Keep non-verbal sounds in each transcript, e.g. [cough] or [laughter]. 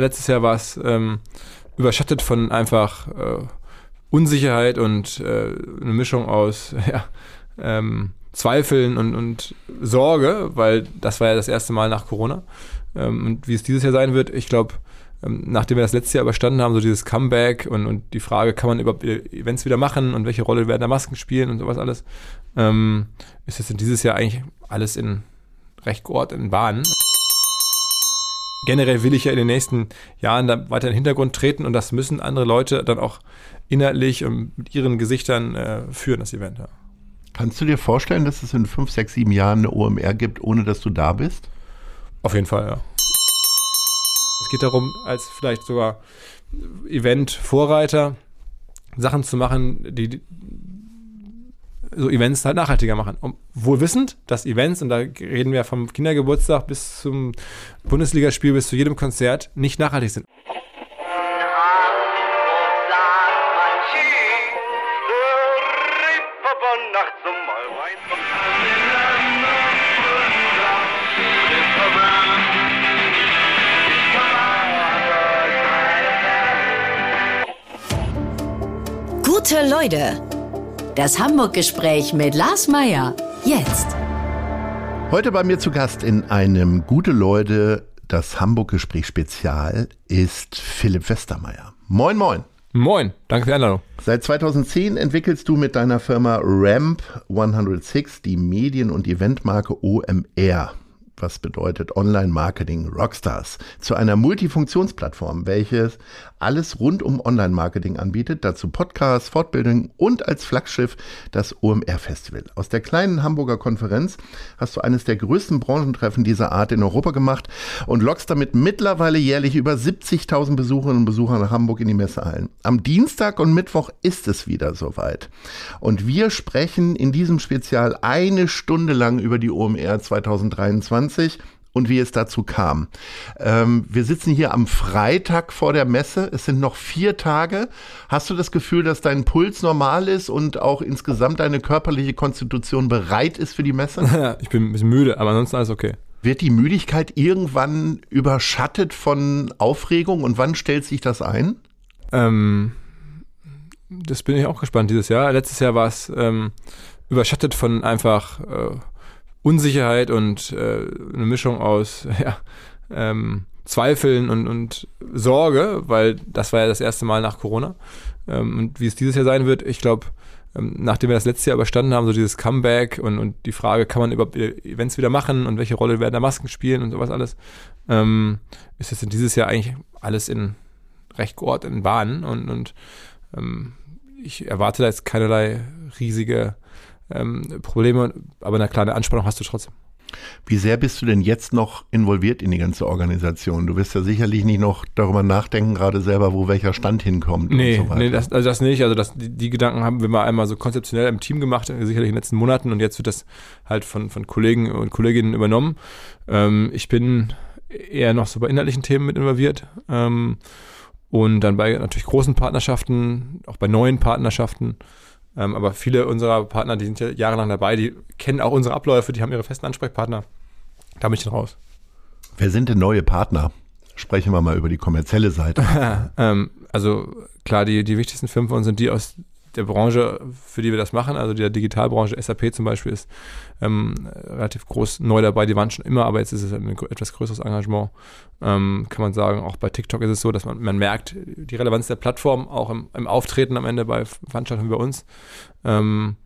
Letztes Jahr war es ähm, überschattet von einfach äh, Unsicherheit und äh, eine Mischung aus [laughs] ja, ähm, Zweifeln und, und Sorge, weil das war ja das erste Mal nach Corona. Ähm, und wie es dieses Jahr sein wird, ich glaube, ähm, nachdem wir das letzte Jahr überstanden haben, so dieses Comeback und, und die Frage, kann man überhaupt Events wieder machen und welche Rolle werden da Masken spielen und sowas alles, ähm, ist jetzt in dieses Jahr eigentlich alles in recht geordneten Bahnen generell will ich ja in den nächsten Jahren da weiter in den Hintergrund treten und das müssen andere Leute dann auch inhaltlich und mit ihren Gesichtern äh, führen, das Event. Ja. Kannst du dir vorstellen, dass es in fünf, sechs, sieben Jahren eine OMR gibt, ohne dass du da bist? Auf jeden Fall, ja. Es geht darum, als vielleicht sogar Event-Vorreiter Sachen zu machen, die so Events halt nachhaltiger machen. Und wohl wissend, dass Events, und da reden wir vom Kindergeburtstag bis zum Bundesligaspiel, bis zu jedem Konzert, nicht nachhaltig sind. Gute Leute das Hamburg-Gespräch mit Lars Meier. Jetzt. Heute bei mir zu Gast in einem Gute Leute, das Hamburg-Gespräch Spezial ist Philipp Westermeier. Moin, moin. Moin, danke für die Einladung. Seit 2010 entwickelst du mit deiner Firma Ramp 106 die Medien- und Eventmarke OMR was bedeutet Online-Marketing Rockstars, zu einer Multifunktionsplattform, welches alles rund um Online-Marketing anbietet, dazu Podcasts, Fortbildungen und als Flaggschiff das OMR-Festival. Aus der kleinen Hamburger Konferenz hast du eines der größten Branchentreffen dieser Art in Europa gemacht und lockst damit mittlerweile jährlich über 70.000 Besucherinnen und Besucher nach Hamburg in die Messehallen. Am Dienstag und Mittwoch ist es wieder soweit. Und wir sprechen in diesem Spezial eine Stunde lang über die OMR 2023 2020 und wie es dazu kam. Ähm, wir sitzen hier am Freitag vor der Messe. Es sind noch vier Tage. Hast du das Gefühl, dass dein Puls normal ist und auch insgesamt deine körperliche Konstitution bereit ist für die Messe? [laughs] ich bin ein bisschen müde, aber ansonsten alles okay. Wird die Müdigkeit irgendwann überschattet von Aufregung und wann stellt sich das ein? Ähm, das bin ich auch gespannt dieses Jahr. Letztes Jahr war es ähm, überschattet von einfach äh, Unsicherheit und äh, eine Mischung aus [laughs] ja, ähm, Zweifeln und, und Sorge, weil das war ja das erste Mal nach Corona. Ähm, und wie es dieses Jahr sein wird, ich glaube, ähm, nachdem wir das letzte Jahr überstanden haben, so dieses Comeback und, und die Frage, kann man überhaupt Events wieder machen und welche Rolle werden da Masken spielen und sowas alles, ähm, ist es in dieses Jahr eigentlich alles in recht geordneten Bahnen und, und ähm, ich erwarte da jetzt keinerlei riesige ähm, Probleme, aber eine kleine Anspannung hast du trotzdem. Wie sehr bist du denn jetzt noch involviert in die ganze Organisation? Du wirst ja sicherlich nicht noch darüber nachdenken, gerade selber, wo welcher Stand hinkommt. Nee, so nee das, also das nicht. Also das, die, die, Gedanken haben wir mal einmal so konzeptionell im Team gemacht, sicherlich in den letzten Monaten und jetzt wird das halt von, von Kollegen und Kolleginnen übernommen. Ähm, ich bin eher noch so bei inhaltlichen Themen mit involviert. Ähm, und dann bei natürlich großen Partnerschaften, auch bei neuen Partnerschaften. Ähm, aber viele unserer Partner, die sind ja jahrelang dabei, die kennen auch unsere Abläufe, die haben ihre festen Ansprechpartner. Da bin ich dann raus. Wer sind denn neue Partner? Sprechen wir mal über die kommerzielle Seite. [laughs] ähm, also klar, die, die wichtigsten Firmen von uns sind die aus der Branche, für die wir das machen, also der Digitalbranche, SAP zum Beispiel, ist ähm, relativ groß neu dabei. Die waren schon immer, aber jetzt ist es ein etwas größeres Engagement. Ähm, kann man sagen, auch bei TikTok ist es so, dass man, man merkt die Relevanz der Plattform auch im, im Auftreten am Ende bei Veranstaltungen wie bei uns. Ähm,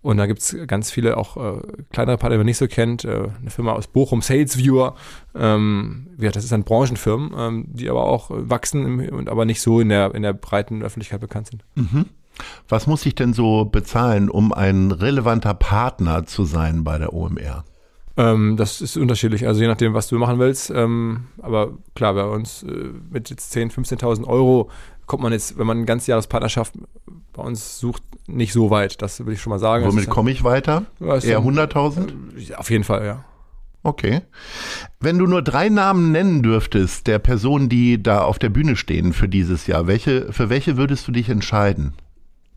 und da gibt es ganz viele auch äh, kleinere Partner, die man nicht so kennt. Äh, eine Firma aus Bochum, SalesViewer. Ähm, ja, das ist ein Branchenfirmen, ähm, die aber auch wachsen und aber nicht so in der, in der breiten Öffentlichkeit bekannt sind. Mhm. Was muss ich denn so bezahlen, um ein relevanter Partner zu sein bei der OMR? Ähm, das ist unterschiedlich, also je nachdem, was du machen willst. Ähm, aber klar, bei uns äh, mit jetzt 10.000, 15.000 Euro kommt man jetzt, wenn man ein ganzes Jahrespartnerschaft bei uns sucht, nicht so weit. Das will ich schon mal sagen. Womit komme ich weiter? Eher 100.000? Äh, auf jeden Fall, ja. Okay. Wenn du nur drei Namen nennen dürftest der Personen, die da auf der Bühne stehen für dieses Jahr, welche, für welche würdest du dich entscheiden?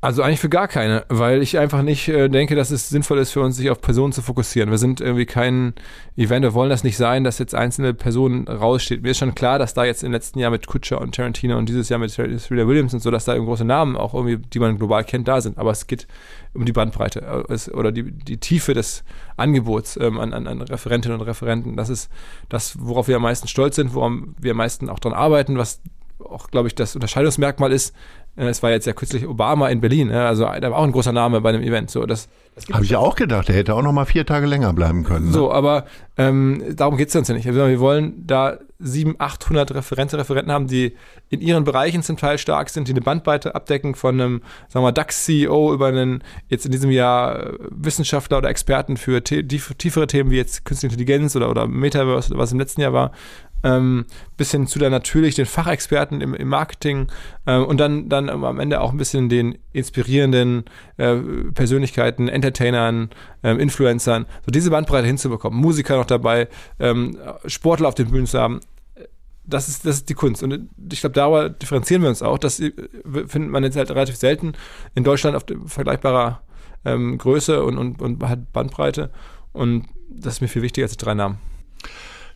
Also eigentlich für gar keine, weil ich einfach nicht äh, denke, dass es sinnvoll ist für uns, sich auf Personen zu fokussieren. Wir sind irgendwie kein Event, wir wollen das nicht sein, dass jetzt einzelne Personen raussteht. Mir ist schon klar, dass da jetzt im letzten Jahr mit Kutscher und Tarantino und dieses Jahr mit Serena Williams und so, dass da große Namen auch irgendwie, die man global kennt, da sind. Aber es geht um die Bandbreite äh, oder die, die Tiefe des Angebots ähm, an, an, an Referentinnen und Referenten. Das ist das, worauf wir am meisten stolz sind, worauf wir am meisten auch dran arbeiten, was auch, glaube ich, das Unterscheidungsmerkmal ist, es war jetzt ja kürzlich Obama in Berlin, also da war auch ein großer Name bei einem Event. So, das, das Habe ich ja auch gedacht, der hätte auch noch mal vier Tage länger bleiben können. Ne? So, aber ähm, darum geht es uns ja nicht. Wir wollen da 700, 800 Referenten, Referenten haben, die in ihren Bereichen zum Teil stark sind, die eine Bandbreite abdecken von einem, sagen wir DAX-CEO über einen, jetzt in diesem Jahr äh, Wissenschaftler oder Experten für tiefere Themen wie jetzt Künstliche Intelligenz oder, oder Metaverse, was im letzten Jahr war, ähm, bis hin zu dann natürlich den Fachexperten im, im Marketing äh, und dann, dann am Ende auch ein bisschen den inspirierenden äh, Persönlichkeiten, Entertainern, äh, Influencern, so diese Bandbreite hinzubekommen, Musiker noch dabei, ähm, Sportler auf den Bühnen zu haben. Das ist, das ist die Kunst. Und ich glaube, darüber differenzieren wir uns auch. Das äh, findet man jetzt halt relativ selten in Deutschland auf vergleichbarer ähm, Größe und, und, und Bandbreite. Und das ist mir viel wichtiger als die drei Namen.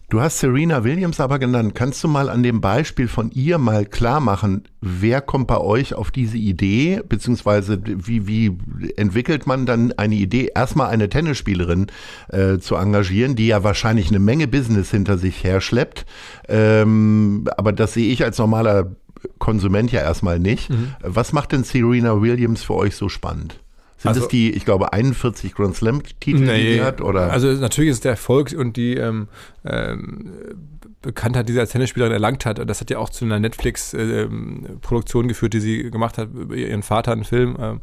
Du hast Serena Williams aber genannt. Kannst du mal an dem Beispiel von ihr mal klar machen, wer kommt bei euch auf diese Idee, beziehungsweise wie, wie entwickelt man dann eine Idee, erstmal eine Tennisspielerin äh, zu engagieren, die ja wahrscheinlich eine Menge Business hinter sich herschleppt. Ähm, aber das sehe ich als normaler Konsument ja erstmal nicht. Mhm. Was macht denn Serena Williams für euch so spannend? Sind also, das die, ich glaube, 41 Grand Slam-Titel, nee, die sie hat? Oder? Also natürlich ist es der Erfolg und die ähm, ähm, Bekanntheit, die sie als Tennisspielerin erlangt hat. Das hat ja auch zu einer Netflix-Produktion ähm, geführt, die sie gemacht hat über ihren Vater, einen Film. Ähm,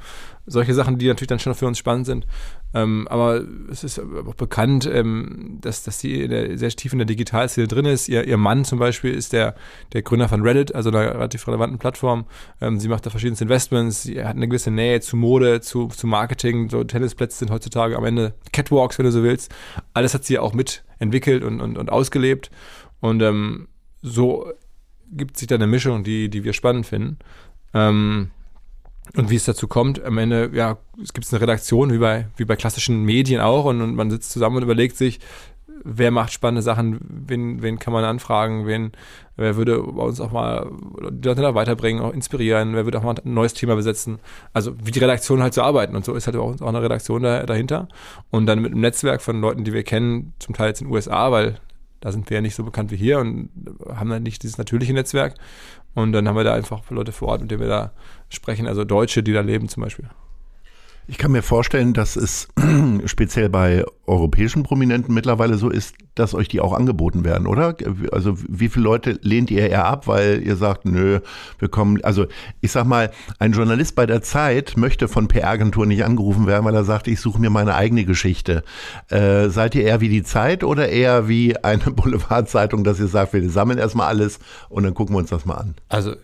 solche Sachen, die natürlich dann schon für uns spannend sind. Ähm, aber es ist auch bekannt, ähm, dass, dass sie sehr tief in der Digitalszene drin ist. Ihr, ihr Mann zum Beispiel ist der, der Gründer von Reddit, also einer relativ relevanten Plattform. Ähm, sie macht da verschiedenste Investments. Sie hat eine gewisse Nähe zu Mode, zu, zu Marketing. So Tennisplätze sind heutzutage am Ende Catwalks, wenn du so willst. Alles hat sie ja auch mitentwickelt und, und, und ausgelebt. Und ähm, so gibt sich da eine Mischung, die, die wir spannend finden. Ähm, und wie es dazu kommt, am Ende, ja, es gibt eine Redaktion, wie bei, wie bei klassischen Medien auch, und, und man sitzt zusammen und überlegt sich, wer macht spannende Sachen, wen, wen kann man anfragen, wen, wer würde uns auch mal die Leute da weiterbringen, auch inspirieren, wer würde auch mal ein neues Thema besetzen. Also wie die Redaktion halt so arbeiten. Und so ist halt auch, auch eine Redaktion da, dahinter. Und dann mit einem Netzwerk von Leuten, die wir kennen, zum Teil jetzt in den USA, weil da sind wir ja nicht so bekannt wie hier und haben dann nicht dieses natürliche Netzwerk. Und dann haben wir da einfach Leute vor Ort, mit denen wir da sprechen, also Deutsche, die da leben zum Beispiel. Ich kann mir vorstellen, dass es [clears throat] speziell bei europäischen Prominenten mittlerweile so ist, dass euch die auch angeboten werden, oder? Also wie viele Leute lehnt ihr eher ab, weil ihr sagt, nö, wir kommen, also ich sag mal, ein Journalist bei der Zeit möchte von PR-Agentur nicht angerufen werden, weil er sagt, ich suche mir meine eigene Geschichte. Äh, seid ihr eher wie die Zeit oder eher wie eine [laughs] Boulevardzeitung, dass ihr sagt, wir sammeln erstmal alles und dann gucken wir uns das mal an? Also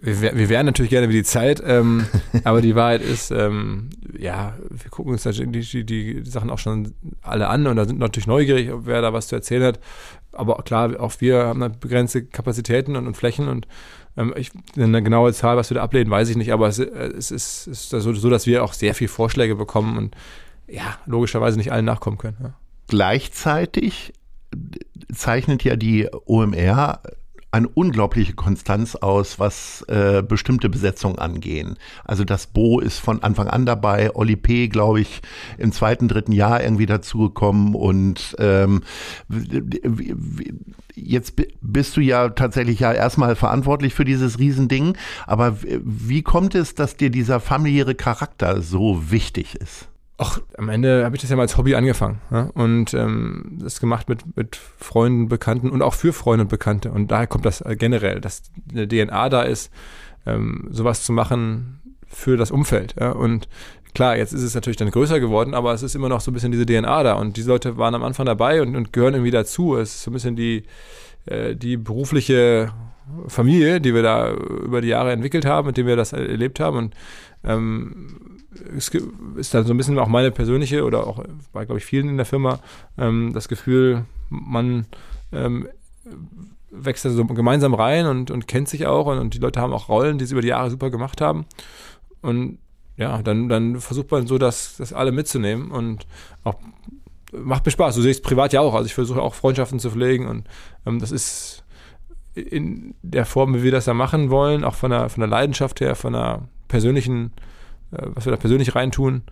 wir, wir wären natürlich gerne wie die Zeit, ähm, [laughs] aber die Wahrheit ist, ähm, ja, wir gucken uns die, die, die, Sachen auch schon alle an und da sind natürlich neugierig, wer da was zu erzählen hat. Aber klar, auch wir haben begrenzte Kapazitäten und, und Flächen und ähm, ich, eine genaue Zahl, was wir da ablehnen, weiß ich nicht, aber es, es ist, ist so, dass wir auch sehr viele Vorschläge bekommen und ja, logischerweise nicht allen nachkommen können. Ja. Gleichzeitig zeichnet ja die OMR eine unglaubliche Konstanz aus, was äh, bestimmte Besetzungen angehen. Also das Bo ist von Anfang an dabei, Oli P., glaube ich, im zweiten, dritten Jahr irgendwie dazugekommen und ähm, jetzt bist du ja tatsächlich ja erstmal verantwortlich für dieses Riesending, aber wie kommt es, dass dir dieser familiäre Charakter so wichtig ist? Ach, am Ende habe ich das ja mal als Hobby angefangen ja? und ähm, das gemacht mit, mit Freunden, Bekannten und auch für Freunde und Bekannte. Und daher kommt das äh, generell, dass eine DNA da ist, ähm, sowas zu machen für das Umfeld. Ja? Und klar, jetzt ist es natürlich dann größer geworden, aber es ist immer noch so ein bisschen diese DNA da. Und diese Leute waren am Anfang dabei und, und gehören irgendwie dazu. Es ist so ein bisschen die, äh, die berufliche Familie, die wir da über die Jahre entwickelt haben, mit dem wir das erlebt haben. Und ähm, es ist dann so ein bisschen auch meine persönliche oder auch bei, glaube ich, vielen in der Firma ähm, das Gefühl, man ähm, wächst da so gemeinsam rein und, und kennt sich auch und, und, die Leute haben auch Rollen, die sie über die Jahre super gemacht haben. Und ja, dann, dann versucht man so, das, das alle mitzunehmen und auch macht mir Spaß. Du siehst privat ja auch. Also ich versuche auch Freundschaften zu pflegen und ähm, das ist in der Form, wie wir das da machen wollen, auch von der, von der Leidenschaft her, von der persönlichen, was wir da persönlich reintun,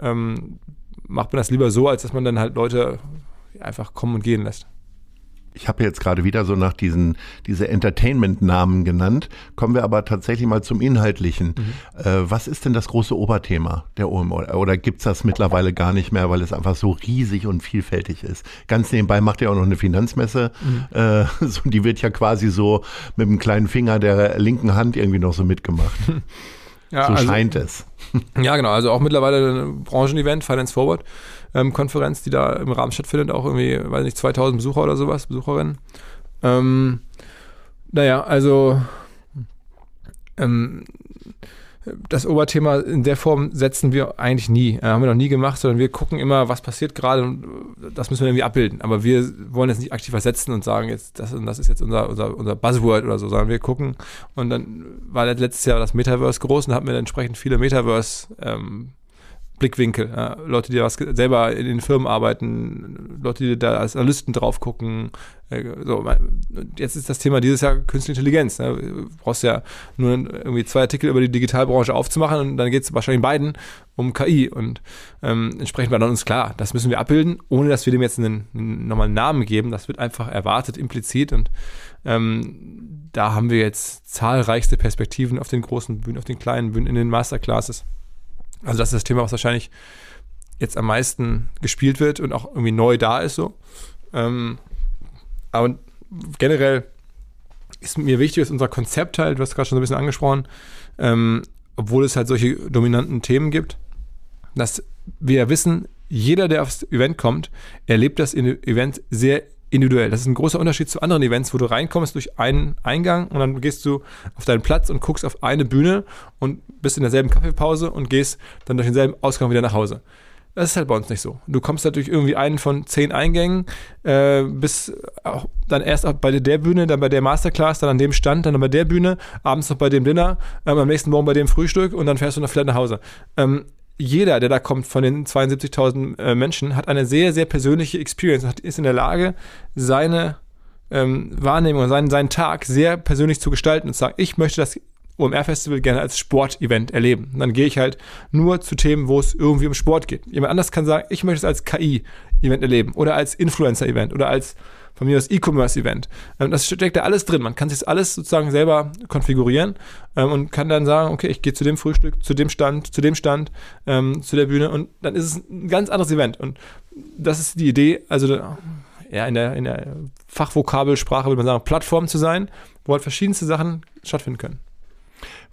ähm, macht man das lieber so, als dass man dann halt Leute einfach kommen und gehen lässt ich habe jetzt gerade wieder so nach diesen diese Entertainment-Namen genannt. Kommen wir aber tatsächlich mal zum Inhaltlichen. Mhm. Äh, was ist denn das große Oberthema der OMO? Oder gibt's das mittlerweile gar nicht mehr, weil es einfach so riesig und vielfältig ist? Ganz nebenbei macht ihr auch noch eine Finanzmesse. Mhm. Äh, [laughs] so, die wird ja quasi so mit dem kleinen Finger der linken Hand irgendwie noch so mitgemacht. [laughs] Ja, so also, scheint es. Ja, genau. Also auch mittlerweile ein Branchenevent, Finance Forward ähm, Konferenz, die da im Rahmen stattfindet, auch irgendwie, weiß nicht, 2000 Besucher oder sowas, Besucherinnen. Ähm, naja, also ähm, das Oberthema in der Form setzen wir eigentlich nie. Äh, haben wir noch nie gemacht, sondern wir gucken immer, was passiert gerade und das müssen wir irgendwie abbilden. Aber wir wollen jetzt nicht aktiv was und sagen, jetzt, das, das ist jetzt unser, unser, unser Buzzword oder so, sondern wir gucken und dann war letztes Jahr das Metaverse groß und hatten wir entsprechend viele Metaverse ähm, Blickwinkel. Ja, Leute, die was selber in den Firmen arbeiten, Leute, die da als Analysten drauf gucken. Äh, so, jetzt ist das Thema dieses Jahr Künstliche Intelligenz. Ne? Du brauchst ja nur irgendwie zwei Artikel über die Digitalbranche aufzumachen und dann geht es wahrscheinlich beiden um KI. Und ähm, entsprechend war dann uns klar, das müssen wir abbilden, ohne dass wir dem jetzt einen, einen normalen Namen geben. Das wird einfach erwartet, implizit. Und ähm, da haben wir jetzt zahlreichste Perspektiven auf den großen Bühnen, auf den kleinen Bühnen, in den Masterclasses. Also das ist das Thema, was wahrscheinlich jetzt am meisten gespielt wird und auch irgendwie neu da ist so. Ähm, aber generell ist mir wichtig, dass unser Konzept halt, du hast gerade schon so ein bisschen angesprochen, ähm, obwohl es halt solche dominanten Themen gibt, dass wir wissen, jeder, der aufs Event kommt, erlebt das Event sehr individuell. Das ist ein großer Unterschied zu anderen Events, wo du reinkommst durch einen Eingang und dann gehst du auf deinen Platz und guckst auf eine Bühne und bist in derselben Kaffeepause und gehst dann durch denselben Ausgang wieder nach Hause. Das ist halt bei uns nicht so. Du kommst durch irgendwie einen von zehn Eingängen, äh, bis auch dann erst bei der Bühne, dann bei der Masterclass, dann an dem Stand, dann bei der Bühne, abends noch bei dem Dinner, äh, am nächsten Morgen bei dem Frühstück und dann fährst du noch vielleicht nach Hause. Ähm, jeder, der da kommt von den 72.000 äh, Menschen, hat eine sehr, sehr persönliche Experience und ist in der Lage, seine ähm, Wahrnehmung, seinen, seinen Tag sehr persönlich zu gestalten und zu sagen, ich möchte das OMR-Festival gerne als Sportevent erleben. Und dann gehe ich halt nur zu Themen, wo es irgendwie um Sport geht. Jemand anders kann sagen, ich möchte es als KI-Event erleben oder als Influencer-Event oder als von mir das E-Commerce-Event. Ähm, das steckt da alles drin. Man kann sich alles sozusagen selber konfigurieren ähm, und kann dann sagen, okay, ich gehe zu dem Frühstück, zu dem Stand, zu dem Stand, ähm, zu der Bühne und dann ist es ein ganz anderes Event. Und das ist die Idee, also ja, in der, in der Fachvokabelsprache würde man sagen, Plattform zu sein, wo halt verschiedenste Sachen stattfinden können.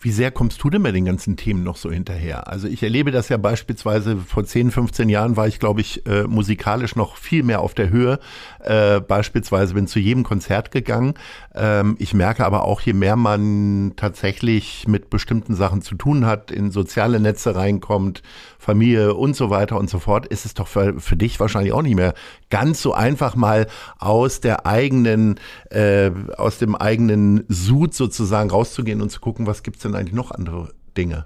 Wie sehr kommst du denn bei den ganzen Themen noch so hinterher? Also ich erlebe das ja beispielsweise vor 10, 15 Jahren war ich, glaube ich, äh, musikalisch noch viel mehr auf der Höhe. Äh, beispielsweise bin zu jedem Konzert gegangen. Ähm, ich merke aber auch, je mehr man tatsächlich mit bestimmten Sachen zu tun hat, in soziale Netze reinkommt, Familie und so weiter und so fort, ist es doch für, für dich wahrscheinlich auch nicht mehr ganz so einfach mal aus der eigenen, äh, aus dem eigenen Sud sozusagen rauszugehen und zu gucken, was gibt's denn eigentlich noch andere Dinge?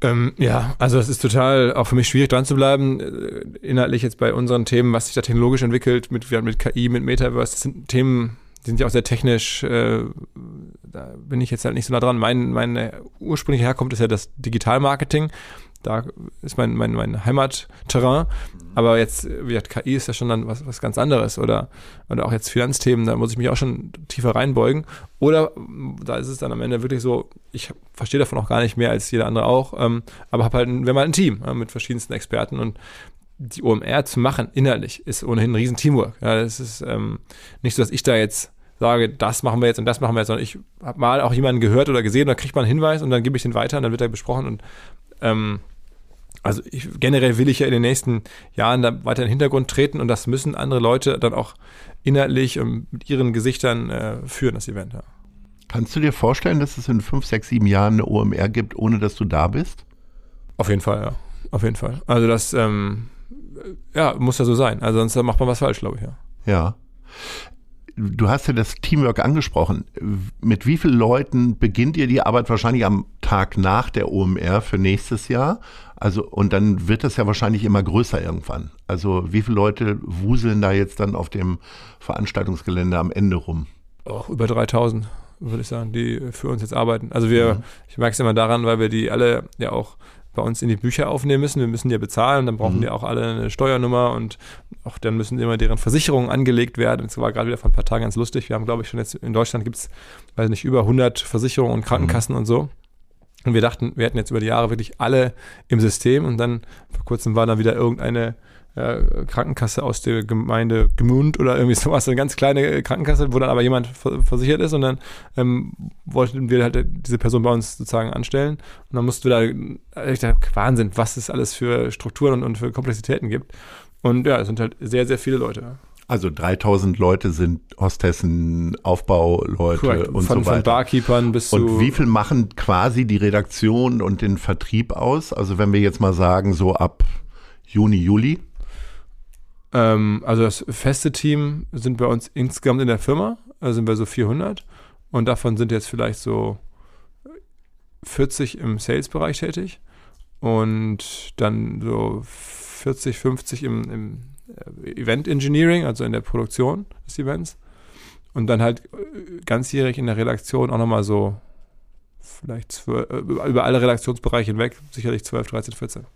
Ähm, ja, also es ist total auch für mich schwierig dran zu bleiben. Äh, inhaltlich jetzt bei unseren Themen, was sich da technologisch entwickelt, mit, mit KI, mit Metaverse, das sind Themen, die sind ja auch sehr technisch, äh, da bin ich jetzt halt nicht so nah dran. Mein, meine ursprüngliche Herkunft ist ja das Digitalmarketing da ist mein, mein, mein Heimatterrain. Aber jetzt, wie gesagt, KI ist ja schon dann was, was ganz anderes. Oder, oder auch jetzt Finanzthemen, da muss ich mich auch schon tiefer reinbeugen. Oder da ist es dann am Ende wirklich so, ich verstehe davon auch gar nicht mehr als jeder andere auch, ähm, aber habe halt, wir haben halt ein Team äh, mit verschiedensten Experten und die OMR zu machen innerlich ist ohnehin ein riesen Teamwork. Ja, das ist ähm, nicht so, dass ich da jetzt sage, das machen wir jetzt und das machen wir jetzt, sondern ich habe mal auch jemanden gehört oder gesehen, da kriegt man einen Hinweis und dann gebe ich den weiter und dann wird er besprochen und ähm, also ich, generell will ich ja in den nächsten Jahren da weiter in den Hintergrund treten und das müssen andere Leute dann auch inhaltlich und mit ihren Gesichtern äh, führen, das Event. Ja. Kannst du dir vorstellen, dass es in fünf, sechs, sieben Jahren eine OMR gibt, ohne dass du da bist? Auf jeden Fall, ja. Auf jeden Fall. Also das, ähm, ja, muss ja so sein. Also sonst macht man was falsch, glaube ich, ja. Ja du hast ja das Teamwork angesprochen. Mit wie vielen Leuten beginnt ihr die Arbeit? Wahrscheinlich am Tag nach der OMR für nächstes Jahr. Also, und dann wird das ja wahrscheinlich immer größer irgendwann. Also, wie viele Leute wuseln da jetzt dann auf dem Veranstaltungsgelände am Ende rum? Auch über 3000, würde ich sagen, die für uns jetzt arbeiten. Also, wir, mhm. ich merke es immer daran, weil wir die alle ja auch bei uns in die Bücher aufnehmen müssen. Wir müssen ja bezahlen, dann brauchen mhm. die auch alle eine Steuernummer und auch dann müssen immer deren Versicherungen angelegt werden. Das war gerade wieder vor ein paar Tagen ganz lustig. Wir haben, glaube ich, schon jetzt in Deutschland gibt es, weiß nicht, über 100 Versicherungen und Krankenkassen mhm. und so. Und wir dachten, wir hätten jetzt über die Jahre wirklich alle im System und dann vor kurzem war dann wieder irgendeine äh, Krankenkasse aus der Gemeinde Gmund oder irgendwie sowas, eine ganz kleine Krankenkasse, wo dann aber jemand versichert ist und dann ähm, wollten wir halt diese Person bei uns sozusagen anstellen und dann mussten wir da, ich dachte, Wahnsinn, was es alles für Strukturen und, und für Komplexitäten gibt. Und ja, es sind halt sehr, sehr viele Leute. Also 3000 Leute sind Hostessen, Aufbauleute Correct. und von, so weiter. Von Barkeepern bis zu. Und wie viel machen quasi die Redaktion und den Vertrieb aus? Also wenn wir jetzt mal sagen, so ab Juni, Juli? Ähm, also das feste Team sind bei uns insgesamt in der Firma, also sind wir so 400 und davon sind jetzt vielleicht so 40 im Sales-Bereich tätig und dann so 40, 50 im, im äh, Event Engineering, also in der Produktion des Events. Und dann halt äh, ganzjährig in der Redaktion auch nochmal so vielleicht zwölf, äh, über alle Redaktionsbereiche hinweg, sicherlich 12, 13, 14.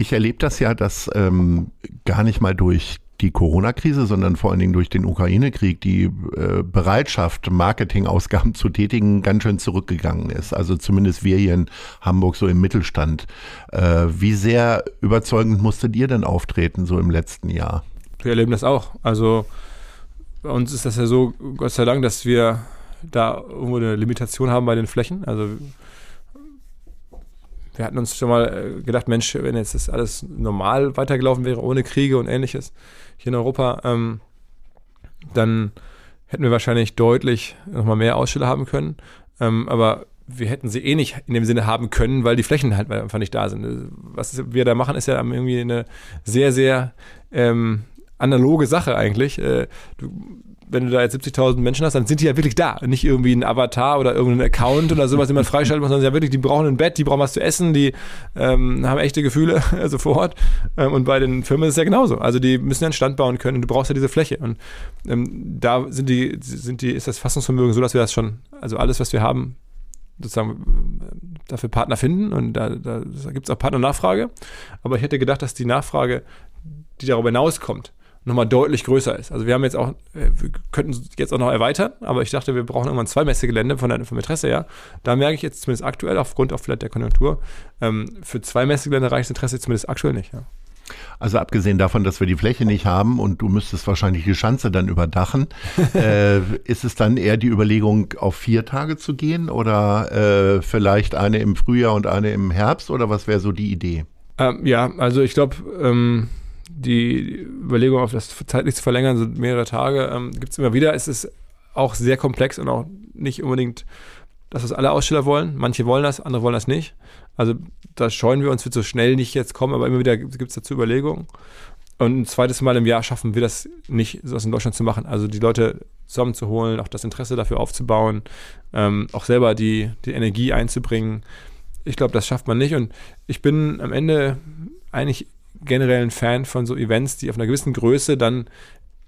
Ich erlebe das ja, dass ähm, gar nicht mal durch die Corona-Krise, sondern vor allen Dingen durch den Ukraine-Krieg die äh, Bereitschaft, Marketingausgaben [laughs] zu tätigen, ganz schön zurückgegangen ist. Also zumindest wir hier in Hamburg so im Mittelstand. Äh, wie sehr überzeugend musstet ihr denn auftreten so im letzten Jahr? Wir erleben das auch. Also bei uns ist das ja so, Gott sei Dank, dass wir da irgendwo eine Limitation haben bei den Flächen. Also wir hatten uns schon mal äh, gedacht, Mensch, wenn jetzt das alles normal weitergelaufen wäre, ohne Kriege und ähnliches hier in Europa, ähm, dann hätten wir wahrscheinlich deutlich nochmal mehr Aussteller haben können. Ähm, aber wir hätten sie eh nicht in dem Sinne haben können, weil die Flächen halt einfach nicht da sind. Was wir da machen, ist ja irgendwie eine sehr, sehr ähm, analoge Sache eigentlich. Äh, du wenn du da jetzt 70.000 Menschen hast, dann sind die ja wirklich da. Nicht irgendwie ein Avatar oder irgendein Account oder sowas, den man freischalten muss, sondern ja wirklich, die brauchen ein Bett, die brauchen was zu essen, die ähm, haben echte Gefühle, [laughs] also vor Ort. Ähm, und bei den Firmen ist es ja genauso. Also die müssen ja einen Stand bauen können und du brauchst ja diese Fläche. Und ähm, da sind die, sind die, ist das Fassungsvermögen so, dass wir das schon, also alles, was wir haben, sozusagen dafür Partner finden und da, da, da gibt es auch Partnernachfrage. Aber ich hätte gedacht, dass die Nachfrage, die darüber hinauskommt, nochmal deutlich größer ist. Also wir haben jetzt auch, äh, wir könnten jetzt auch noch erweitern, aber ich dachte, wir brauchen irgendwann zwei Messegelände von der, vom Interesse her. Da merke ich jetzt zumindest aktuell, aufgrund auch vielleicht der Konjunktur, ähm, für zwei Messegelände reicht das Interesse zumindest aktuell nicht. Ja. Also abgesehen davon, dass wir die Fläche nicht haben und du müsstest wahrscheinlich die Schanze dann überdachen, [laughs] äh, ist es dann eher die Überlegung, auf vier Tage zu gehen oder äh, vielleicht eine im Frühjahr und eine im Herbst oder was wäre so die Idee? Ähm, ja, also ich glaube, ähm, die Überlegung auf das zeitlich zu verlängern, so mehrere Tage, ähm, gibt es immer wieder. Es ist auch sehr komplex und auch nicht unbedingt das, was alle Aussteller wollen. Manche wollen das, andere wollen das nicht. Also da scheuen wir uns, wird so schnell nicht jetzt kommen, aber immer wieder gibt es dazu Überlegungen. Und ein zweites Mal im Jahr schaffen wir das nicht, sowas in Deutschland zu machen. Also die Leute zusammenzuholen, auch das Interesse dafür aufzubauen, ähm, auch selber die, die Energie einzubringen. Ich glaube, das schafft man nicht. Und ich bin am Ende eigentlich generell ein Fan von so Events, die auf einer gewissen Größe dann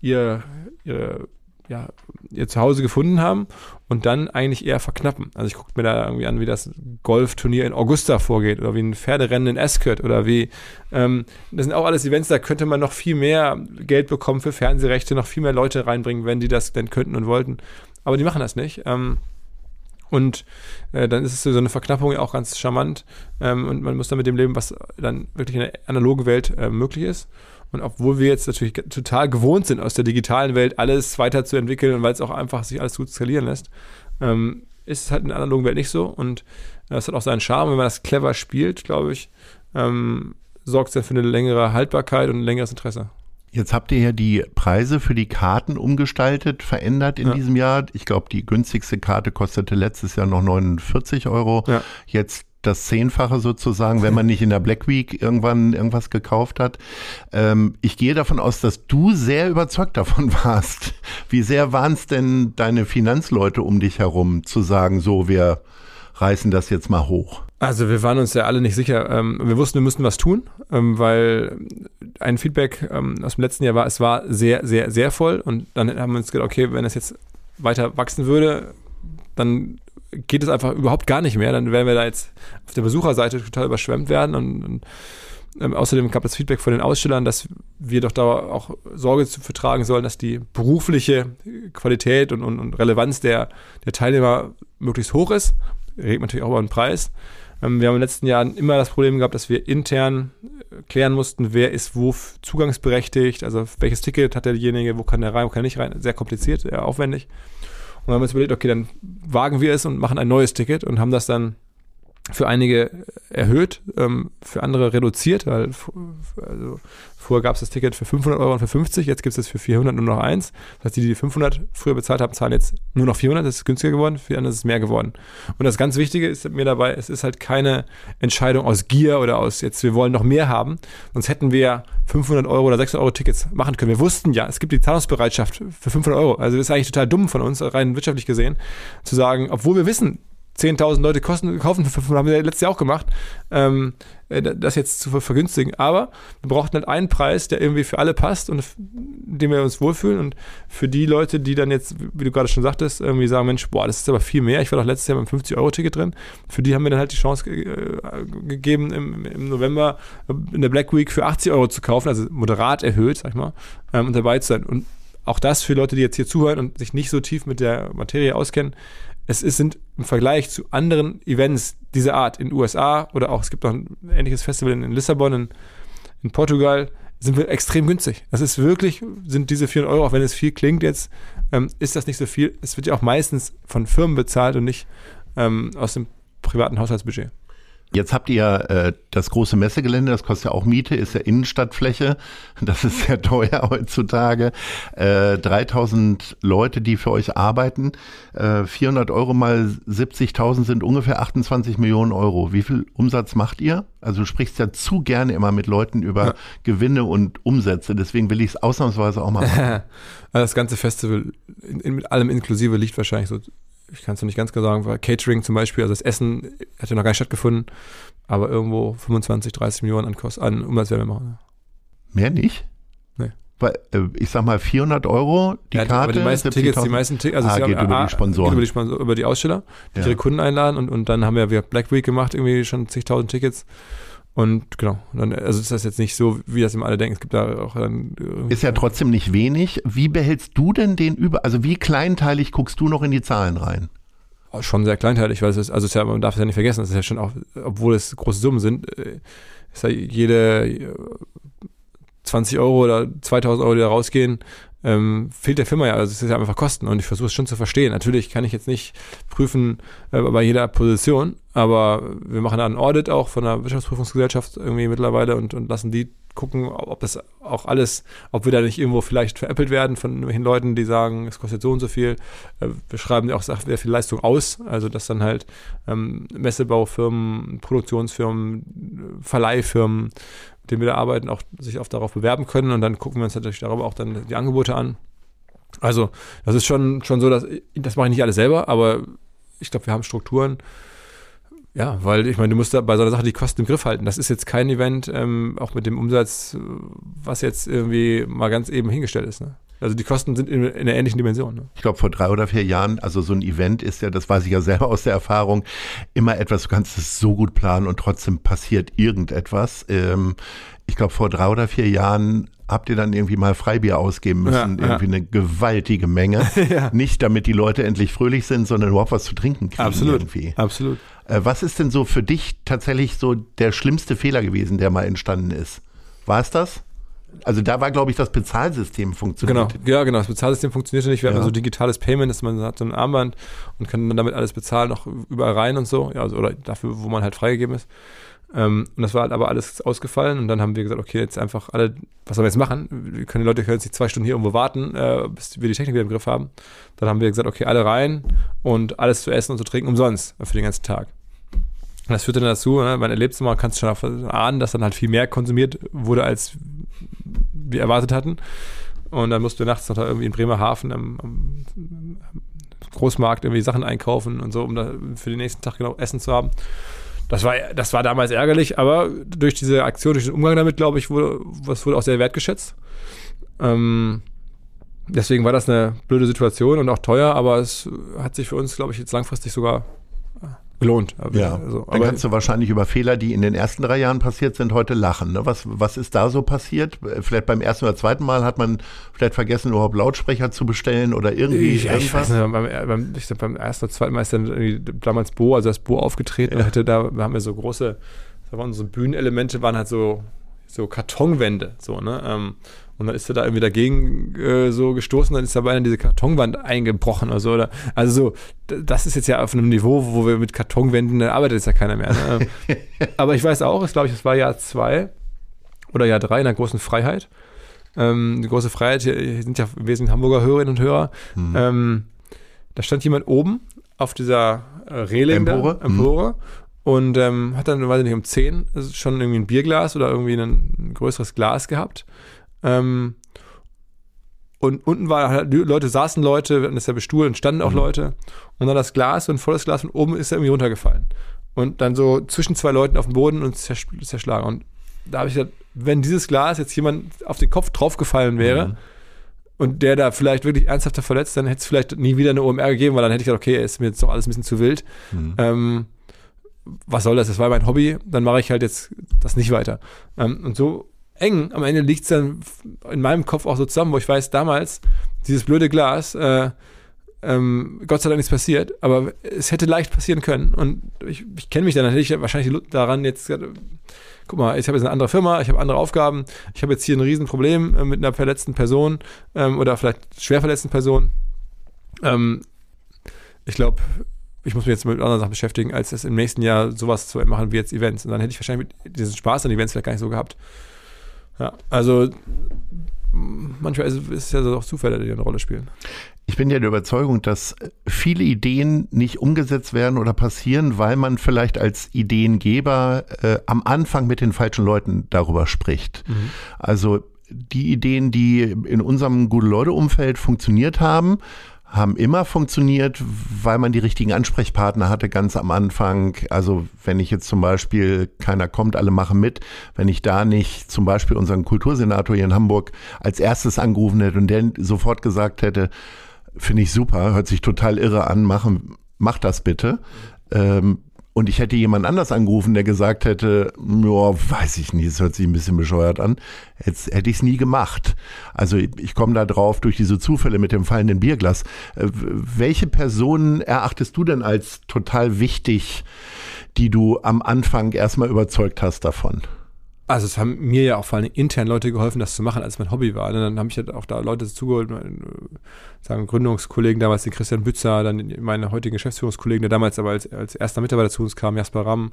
ihr, ihre, ja, ihr Zuhause gefunden haben und dann eigentlich eher verknappen. Also ich gucke mir da irgendwie an, wie das Golfturnier in Augusta vorgeht oder wie ein Pferderennen in Ascot oder wie, ähm, das sind auch alles Events, da könnte man noch viel mehr Geld bekommen für Fernsehrechte, noch viel mehr Leute reinbringen, wenn die das denn könnten und wollten. Aber die machen das nicht. Ähm, und äh, dann ist es so eine Verknappung ja auch ganz charmant. Ähm, und man muss dann mit dem leben, was dann wirklich in der analogen Welt äh, möglich ist. Und obwohl wir jetzt natürlich total gewohnt sind, aus der digitalen Welt alles weiterzuentwickeln und weil es auch einfach sich alles gut skalieren lässt, ähm, ist es halt in der analogen Welt nicht so. Und das hat auch seinen Charme. Wenn man das clever spielt, glaube ich, ähm, sorgt es dann für eine längere Haltbarkeit und ein längeres Interesse. Jetzt habt ihr ja die Preise für die Karten umgestaltet, verändert in ja. diesem Jahr. Ich glaube, die günstigste Karte kostete letztes Jahr noch 49 Euro. Ja. Jetzt das Zehnfache sozusagen, wenn man nicht in der Black Week irgendwann irgendwas gekauft hat. Ähm, ich gehe davon aus, dass du sehr überzeugt davon [laughs] warst. Wie sehr waren es denn deine Finanzleute um dich herum, zu sagen, so, wir reißen das jetzt mal hoch? Also wir waren uns ja alle nicht sicher. Ähm, wir wussten, wir müssten was tun, ähm, weil ein Feedback ähm, aus dem letzten Jahr war, es war sehr, sehr, sehr voll. Und dann haben wir uns gedacht, okay, wenn es jetzt weiter wachsen würde, dann geht es einfach überhaupt gar nicht mehr. Dann werden wir da jetzt auf der Besucherseite total überschwemmt werden. Und, und außerdem gab es Feedback von den Ausstellern, dass wir doch da auch Sorge zu tragen sollen, dass die berufliche Qualität und, und, und Relevanz der, der Teilnehmer möglichst hoch ist. Redet natürlich auch über den Preis. Ähm, wir haben in den letzten Jahren immer das Problem gehabt, dass wir intern äh, klären mussten, wer ist wo zugangsberechtigt, also welches Ticket hat derjenige, wo kann der rein, wo kann er nicht rein. Sehr kompliziert, sehr aufwendig. Und dann haben wir uns überlegt, okay, dann wagen wir es und machen ein neues Ticket und haben das dann für einige erhöht, ähm, für andere reduziert, weil also vorher gab es das Ticket für 500 Euro und für 50, jetzt gibt es es für 400 nur noch eins. Das heißt, die, die 500 früher bezahlt haben, zahlen jetzt nur noch 400, das ist günstiger geworden, für die anderen ist es mehr geworden. Und das ganz Wichtige ist mir dabei, es ist halt keine Entscheidung aus Gier oder aus jetzt, wir wollen noch mehr haben, sonst hätten wir 500 Euro oder 600 Euro Tickets machen können. Wir wussten ja, es gibt die Zahlungsbereitschaft für 500 Euro. Also das ist eigentlich total dumm von uns, rein wirtschaftlich gesehen, zu sagen, obwohl wir wissen, 10.000 Leute kosten, kaufen für 500, haben wir letztes Jahr auch gemacht, ähm, äh, das jetzt zu vergünstigen. Aber wir brauchten halt einen Preis, der irgendwie für alle passt und dem wir uns wohlfühlen. Und für die Leute, die dann jetzt, wie du gerade schon sagtest, irgendwie sagen, Mensch, boah, das ist aber viel mehr. Ich war doch letztes Jahr mit einem 50-Euro-Ticket drin. Für die haben wir dann halt die Chance äh, gegeben, im, im, November in der Black Week für 80 Euro zu kaufen, also moderat erhöht, sag ich mal, ähm, und dabei zu sein. Und auch das für Leute, die jetzt hier zuhören und sich nicht so tief mit der Materie auskennen, es ist, sind im Vergleich zu anderen Events dieser Art in den USA oder auch, es gibt noch ein ähnliches Festival in, in Lissabon, in, in, Portugal, sind wir extrem günstig. Das ist wirklich, sind diese 400 Euro, auch wenn es viel klingt jetzt, ähm, ist das nicht so viel. Es wird ja auch meistens von Firmen bezahlt und nicht ähm, aus dem privaten Haushaltsbudget. Jetzt habt ihr äh, das große Messegelände, das kostet ja auch Miete, ist ja Innenstadtfläche. [laughs] Das ist sehr teuer heutzutage. Äh, 3000 Leute, die für euch arbeiten. Äh, 400 Euro mal 70.000 sind ungefähr 28 Millionen Euro. Wie viel Umsatz macht ihr? Also du sprichst ja zu gerne immer mit Leuten über ja. Gewinne und Umsätze. Deswegen will ich es ausnahmsweise auch mal machen. [laughs] das ganze Festival in, in, mit allem inklusive liegt wahrscheinlich so ich kann es noch nicht ganz genau sagen, weil Catering zum Beispiel, also das Essen hat ja noch gar nicht stattgefunden, aber irgendwo 25, 30 Millionen an, Kost, an Umsatz werden wir machen. Mehr nicht? Nee. Weil, äh, ich sag mal 400 Euro die ja, Karte. Aber die meisten Tickets, die meisten Tickets, also ah, geht haben, über die Sponsoren. Geht über die, Sponsor, über die Aussteller, die ja. ihre Kunden einladen und, und dann haben wir, wir Black Week gemacht, irgendwie schon zigtausend Tickets. Und genau, dann, also ist das jetzt nicht so, wie das immer alle denken. Es gibt da auch dann. Ist ja trotzdem nicht wenig. Wie behältst du denn den über? Also wie kleinteilig guckst du noch in die Zahlen rein? schon sehr kleinteilig, weil es ist, also es ist ja, man darf es ja nicht vergessen, es ist ja schon auch, obwohl es große Summen sind, äh, ist ja jede 20 Euro oder 2000 Euro, die da rausgehen, ähm, fehlt der Firma ja, also es ist ja einfach Kosten und ich versuche es schon zu verstehen. Natürlich kann ich jetzt nicht prüfen äh, bei jeder Position, aber wir machen da ein Audit auch von der Wirtschaftsprüfungsgesellschaft irgendwie mittlerweile und, und lassen die gucken, ob das auch alles, ob wir da nicht irgendwo vielleicht veräppelt werden von irgendwelchen Leuten, die sagen, es kostet so und so viel. Äh, wir schreiben auch sehr viel Leistung aus, also dass dann halt ähm, Messebaufirmen, Produktionsfirmen, Verleihfirmen, mit denen wir da arbeiten, auch sich auch darauf bewerben können und dann gucken wir uns natürlich darüber auch dann die Angebote an. Also das ist schon, schon so, dass das mache ich nicht alles selber, aber ich glaube, wir haben Strukturen, ja, weil ich meine, du musst da bei so einer Sache die Kosten im Griff halten. Das ist jetzt kein Event, ähm, auch mit dem Umsatz, was jetzt irgendwie mal ganz eben hingestellt ist. Ne? Also die Kosten sind in, in einer ähnlichen Dimension. Ne? Ich glaube, vor drei oder vier Jahren, also so ein Event ist ja, das weiß ich ja selber aus der Erfahrung, immer etwas, du kannst es so gut planen und trotzdem passiert irgendetwas. Ähm, ich glaube, vor drei oder vier Jahren habt ihr dann irgendwie mal Freibier ausgeben müssen. Ja, irgendwie ja. eine gewaltige Menge. [laughs] ja. Nicht damit die Leute endlich fröhlich sind, sondern überhaupt was zu trinken kriegen. Absolut. Irgendwie. Absolut. Äh, was ist denn so für dich tatsächlich so der schlimmste Fehler gewesen, der mal entstanden ist? War es das? Also da war, glaube ich, das Bezahlsystem funktioniert. Genau, ja, genau. Das Bezahlsystem funktionierte nicht. Wir ja. hatten so digitales Payment, dass man hat so ein Armband und kann dann damit alles bezahlen, auch überall rein und so. Ja, also, oder dafür, wo man halt freigegeben ist. Ähm, und das war halt aber alles ausgefallen und dann haben wir gesagt, okay, jetzt einfach alle, was sollen wir jetzt machen? Wir können die Leute können jetzt nicht zwei Stunden hier irgendwo warten, äh, bis wir die Technik wieder im Griff haben. Dann haben wir gesagt, okay, alle rein und alles zu essen und zu trinken umsonst für den ganzen Tag. Und das führte dann dazu, ne, man erlebt es immer, kannst schon ahnen, dass dann halt viel mehr konsumiert wurde, als wir erwartet hatten. Und dann mussten wir nachts noch irgendwie in Bremerhaven am, am Großmarkt irgendwie Sachen einkaufen und so, um da für den nächsten Tag genau Essen zu haben. Das war, das war damals ärgerlich, aber durch diese Aktion, durch den Umgang damit, glaube ich, wurde, was wurde auch sehr wertgeschätzt. Ähm, deswegen war das eine blöde Situation und auch teuer, aber es hat sich für uns, glaube ich, jetzt langfristig sogar gelohnt. Ja, also, dann kannst du wahrscheinlich über Fehler, die in den ersten drei Jahren passiert sind, heute lachen. Ne? Was, was ist da so passiert? Vielleicht beim ersten oder zweiten Mal hat man vielleicht vergessen, überhaupt Lautsprecher zu bestellen oder irgendwie ja, ich weiß nicht, beim, beim, ich glaub, beim ersten oder zweiten Mal ist dann damals Bo, also das Bo aufgetreten. Ja. Hatte da, haben wir so große, da waren so Bühnenelemente, waren halt so, so Kartonwände, so, ne? Ähm, und dann ist er da irgendwie dagegen äh, so gestoßen, dann ist dabei in diese Kartonwand eingebrochen oder so. Oder, also so, das ist jetzt ja auf einem Niveau, wo wir mit Kartonwänden, da arbeitet jetzt ja keiner mehr. Ne? [laughs] Aber ich weiß auch, ich glaube, es war Jahr zwei oder Jahr drei in der großen Freiheit. Ähm, die große Freiheit, hier sind ja im Wesentlichen Hamburger Hörerinnen und Hörer. Mhm. Ähm, da stand jemand oben auf dieser äh, Reling Empore, da, Empore mhm. und ähm, hat dann, weiß ich nicht, um 10 schon irgendwie ein Bierglas oder irgendwie ein, ein größeres Glas gehabt ähm, und unten waren halt, Leute, saßen Leute, das ist ja bestuhlt und standen auch mhm. Leute. Und dann das Glas, so ein volles Glas, und oben ist er irgendwie runtergefallen. Und dann so zwischen zwei Leuten auf dem Boden und zerschlagen. Und da habe ich gedacht, wenn dieses Glas jetzt jemand auf den Kopf draufgefallen wäre mhm. und der da vielleicht wirklich ernsthafter verletzt, dann hätte es vielleicht nie wieder eine OMR gegeben, weil dann hätte ich gedacht, okay, ist mir jetzt doch alles ein bisschen zu wild. Mhm. Ähm, was soll das? Das war mein Hobby, dann mache ich halt jetzt das nicht weiter. Ähm, und so eng. Am Ende liegt es dann in meinem Kopf auch so zusammen, wo ich weiß, damals, dieses blöde Glas, äh, ähm, Gott sei Dank nichts passiert, aber es hätte leicht passieren können. Und ich, ich kenne mich dann natürlich wahrscheinlich daran jetzt. Guck mal, ich habe jetzt eine andere Firma, ich habe andere Aufgaben, ich habe jetzt hier ein Riesenproblem äh, mit einer verletzten Person ähm, oder vielleicht schwer verletzten Person. Ähm, ich glaube, ich muss mich jetzt mit anderen Sachen beschäftigen, als es im nächsten Jahr sowas zu machen wie jetzt Events. Und dann hätte ich wahrscheinlich diesen Spaß an Events vielleicht gar nicht so gehabt. Ja, also manchmal ist es ja auch Zufälle, die eine Rolle spielen. Ich bin ja der Überzeugung, dass viele Ideen nicht umgesetzt werden oder passieren, weil man vielleicht als Ideengeber äh, am Anfang mit den falschen Leuten darüber spricht. Mhm. Also die Ideen, die in unserem Gute-Leute-Umfeld funktioniert haben, haben immer funktioniert, weil man die richtigen Ansprechpartner hatte ganz am Anfang. Also wenn ich jetzt zum Beispiel, keiner kommt, alle machen mit, wenn ich da nicht zum Beispiel unseren Kultursenator hier in Hamburg als erstes angerufen hätte und der sofort gesagt hätte, finde ich super, hört sich total irre an, machen, mach das bitte. Ähm, und ich hätte jemand anders angerufen, der gesagt hätte, ja, weiß ich nicht, es hört sich ein bisschen bescheuert an, jetzt hätte ich es nie gemacht. Also ich, komme da drauf durch diese Zufälle mit dem fallenden Bierglas. Äh, welche Personen erachtest du denn als total wichtig, die du am Anfang erstmal überzeugt hast davon? Also es haben mir ja auch vor allem intern Leute geholfen, das zu machen, als mein Hobby war. Und dann habe ich halt auch da Leute zugeholt, meine, sagen Gründungskollegen damals, den Christian Bützer, dann meine heutigen Geschäftsführungskollegen, der damals aber als, als erster Mitarbeiter zu uns kam, Jasper Ramm,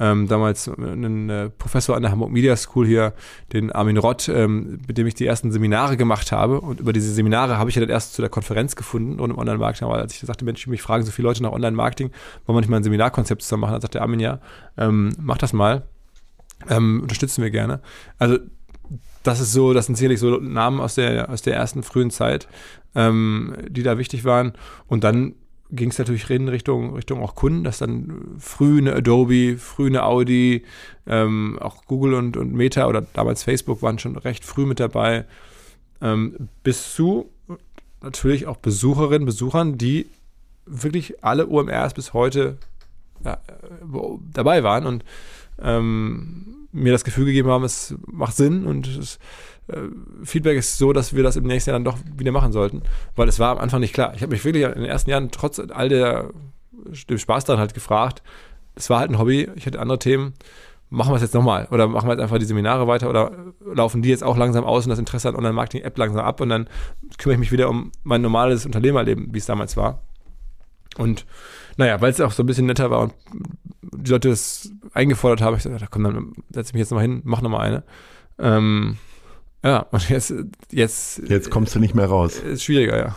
ähm, damals einen äh, Professor an der Hamburg Media School hier, den Armin Rott, ähm, mit dem ich die ersten Seminare gemacht habe. Und über diese Seminare habe ich ja dann erst zu der Konferenz gefunden und im Online-Marketing. Aber als ich sagte, Mensch, mich fragen so viele Leute nach Online-Marketing, wollen wir nicht mal ein Seminarkonzept zusammen machen? Dann sagte Armin, ja, ähm, mach das mal ähm, unterstützen wir gerne. Also das ist so, das sind sicherlich so Namen aus der, aus der ersten frühen Zeit, ähm, die da wichtig waren. Und dann ging es natürlich in Richtung, Richtung auch Kunden, dass dann früh eine Adobe, früh eine Audi, ähm, auch Google und, und Meta oder damals Facebook waren schon recht früh mit dabei, ähm, bis zu natürlich auch Besucherinnen, Besuchern, die wirklich alle OMRs bis heute ja, dabei waren und ähm, mir das Gefühl gegeben haben, es macht Sinn und es, äh, Feedback ist so, dass wir das im nächsten Jahr dann doch wieder machen sollten, weil es war am Anfang nicht klar. Ich habe mich wirklich in den ersten Jahren trotz all der dem Spaß daran halt gefragt, es war halt ein Hobby, ich hatte andere Themen, machen wir es jetzt nochmal oder machen wir jetzt einfach die Seminare weiter oder laufen die jetzt auch langsam aus und das Interesse an Online-Marketing-App langsam ab und dann kümmere ich mich wieder um mein normales Unternehmerleben, wie es damals war. Und naja, weil es auch so ein bisschen netter war und die Leute das eingefordert haben, ich dachte, komm, dann setze ich mich jetzt nochmal hin, mach nochmal eine. Ähm, ja, und jetzt, jetzt. Jetzt kommst du nicht mehr raus. Ist schwieriger, ja.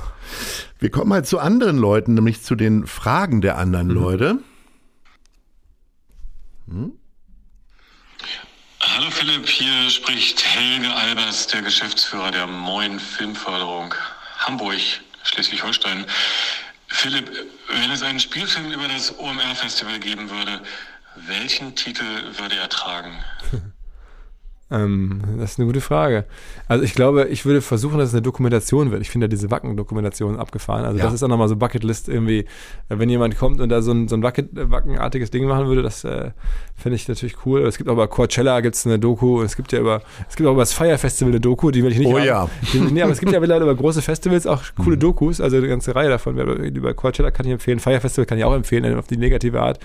Wir kommen mal zu anderen Leuten, nämlich zu den Fragen der anderen mhm. Leute. Hm? Hallo Philipp, hier spricht Helge Albers, der Geschäftsführer der Moin Filmförderung Hamburg, Schleswig-Holstein. Philipp, wenn es einen Spielfilm über das OMR-Festival geben würde, welchen Titel würde er tragen? [laughs] Ähm, das ist eine gute Frage. Also ich glaube, ich würde versuchen, dass es eine Dokumentation wird. Ich finde ja diese Wacken-Dokumentation abgefahren. Also Ja. das ist auch nochmal so Bucketlist irgendwie, wenn jemand kommt und da so ein, so ein Wacken- Wackenartiges Ding machen würde, das äh, finde ich natürlich cool. Es gibt auch bei Coachella gibt's eine Doku es gibt ja über, es gibt auch über das Fire Festival eine Doku, die will ich nicht Oh haben. ja. Die, nee, aber es gibt ja mittlerweile über große Festivals auch coole Dokus, also eine ganze Reihe davon. Über Coachella kann ich empfehlen, Fire Festival kann ich auch empfehlen, auf die negative Art.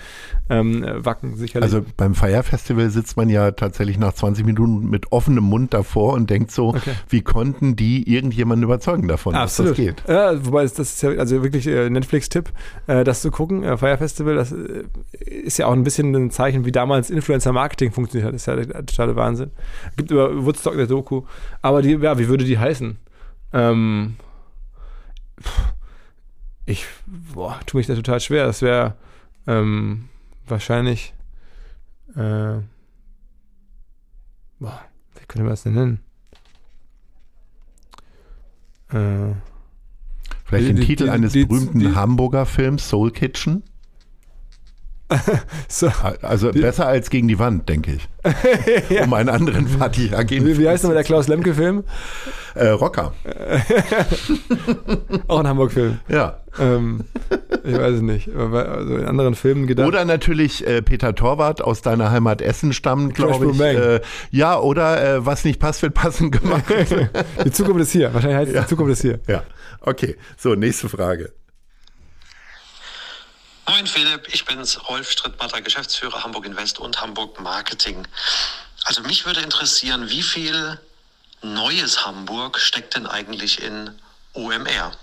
Ähm, äh, Wacken sicherlich. Also beim Fire Festival sitzt man ja tatsächlich nach 20 Minuten mit offenem Mund davor und denkt so, Okay. wie konnten die irgendjemanden überzeugen davon, Absolut. dass das geht? Ja, wobei das, das ist ja also wirklich äh, Netflix-Tipp, äh, das zu gucken. Äh, Fire Festival, das ist ja auch ein bisschen ein Zeichen, wie damals Influencer-Marketing funktioniert hat. Das ist ja der totale Wahnsinn. Gibt über Woodstock eine Doku. Aber die, ja, wie würde die heißen? Ähm, ich, boah, tue mich da total schwer. Das wäre ähm, wahrscheinlich, äh, boah, wie könnte man das denn nennen? Äh, Vielleicht Die- den Titel die- eines die- berühmten Hamburger Films Soul Kitchen? [laughs] so. Also besser als gegen die Wand, denke ich. [laughs] Um einen anderen Fatih Agin. Wie, wie heißt nochmal der Klaus Lemke-Film? Äh, Rocker. [laughs] Auch ein Hamburg-Film. Ja. Ähm, ich weiß es nicht. Also in anderen Filmen gedacht. Oder natürlich äh, Peter Torwart aus deiner Heimat Essen stammt, glaube ich. Äh, ja, oder äh, was nicht passt, wird passend gemacht. die Zukunft ist hier. Wahrscheinlich heißt es, Ja. die Zukunft ist hier. ja, okay. So, nächste Frage. Moin Philipp, ich bin's, Rolf Strittmatter, Geschäftsführer Hamburg Invest und Hamburg Marketing. Also mich würde interessieren, wie viel neues Hamburg steckt denn eigentlich in OMR?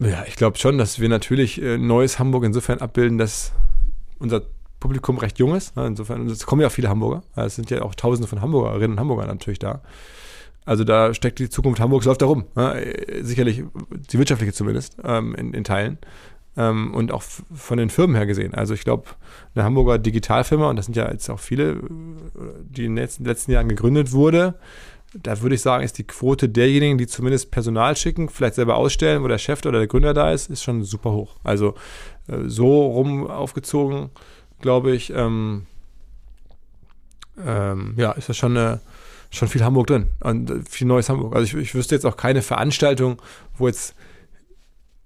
Ja, ich glaube schon, dass wir natürlich äh, neues Hamburg insofern abbilden, dass unser Publikum recht jung ist. Ne? Insofern, es kommen ja viele Hamburger. Es sind ja auch Tausende von Hamburgerinnen und Hamburgern natürlich da. Also da steckt die Zukunft Hamburgs, läuft da rum. Ne? Äh, Sicherlich, die wirtschaftliche zumindest, ähm, in, in Teilen. Ähm, und auch von den Firmen her gesehen. Also ich glaube, eine Hamburger Digitalfirma, und das sind ja jetzt auch viele, die in den letzten, letzten Jahren gegründet wurde, da würde ich sagen, ist die Quote derjenigen, die zumindest Personal schicken, vielleicht selber ausstellen, wo der Chef oder der Gründer da ist, ist schon super hoch. Also äh, so rum aufgezogen, glaube ich, ähm, ähm, ja, ist das schon, äh, schon viel Hamburg drin und äh, viel neues Hamburg. Also ich, ich wüsste jetzt auch keine Veranstaltung, wo jetzt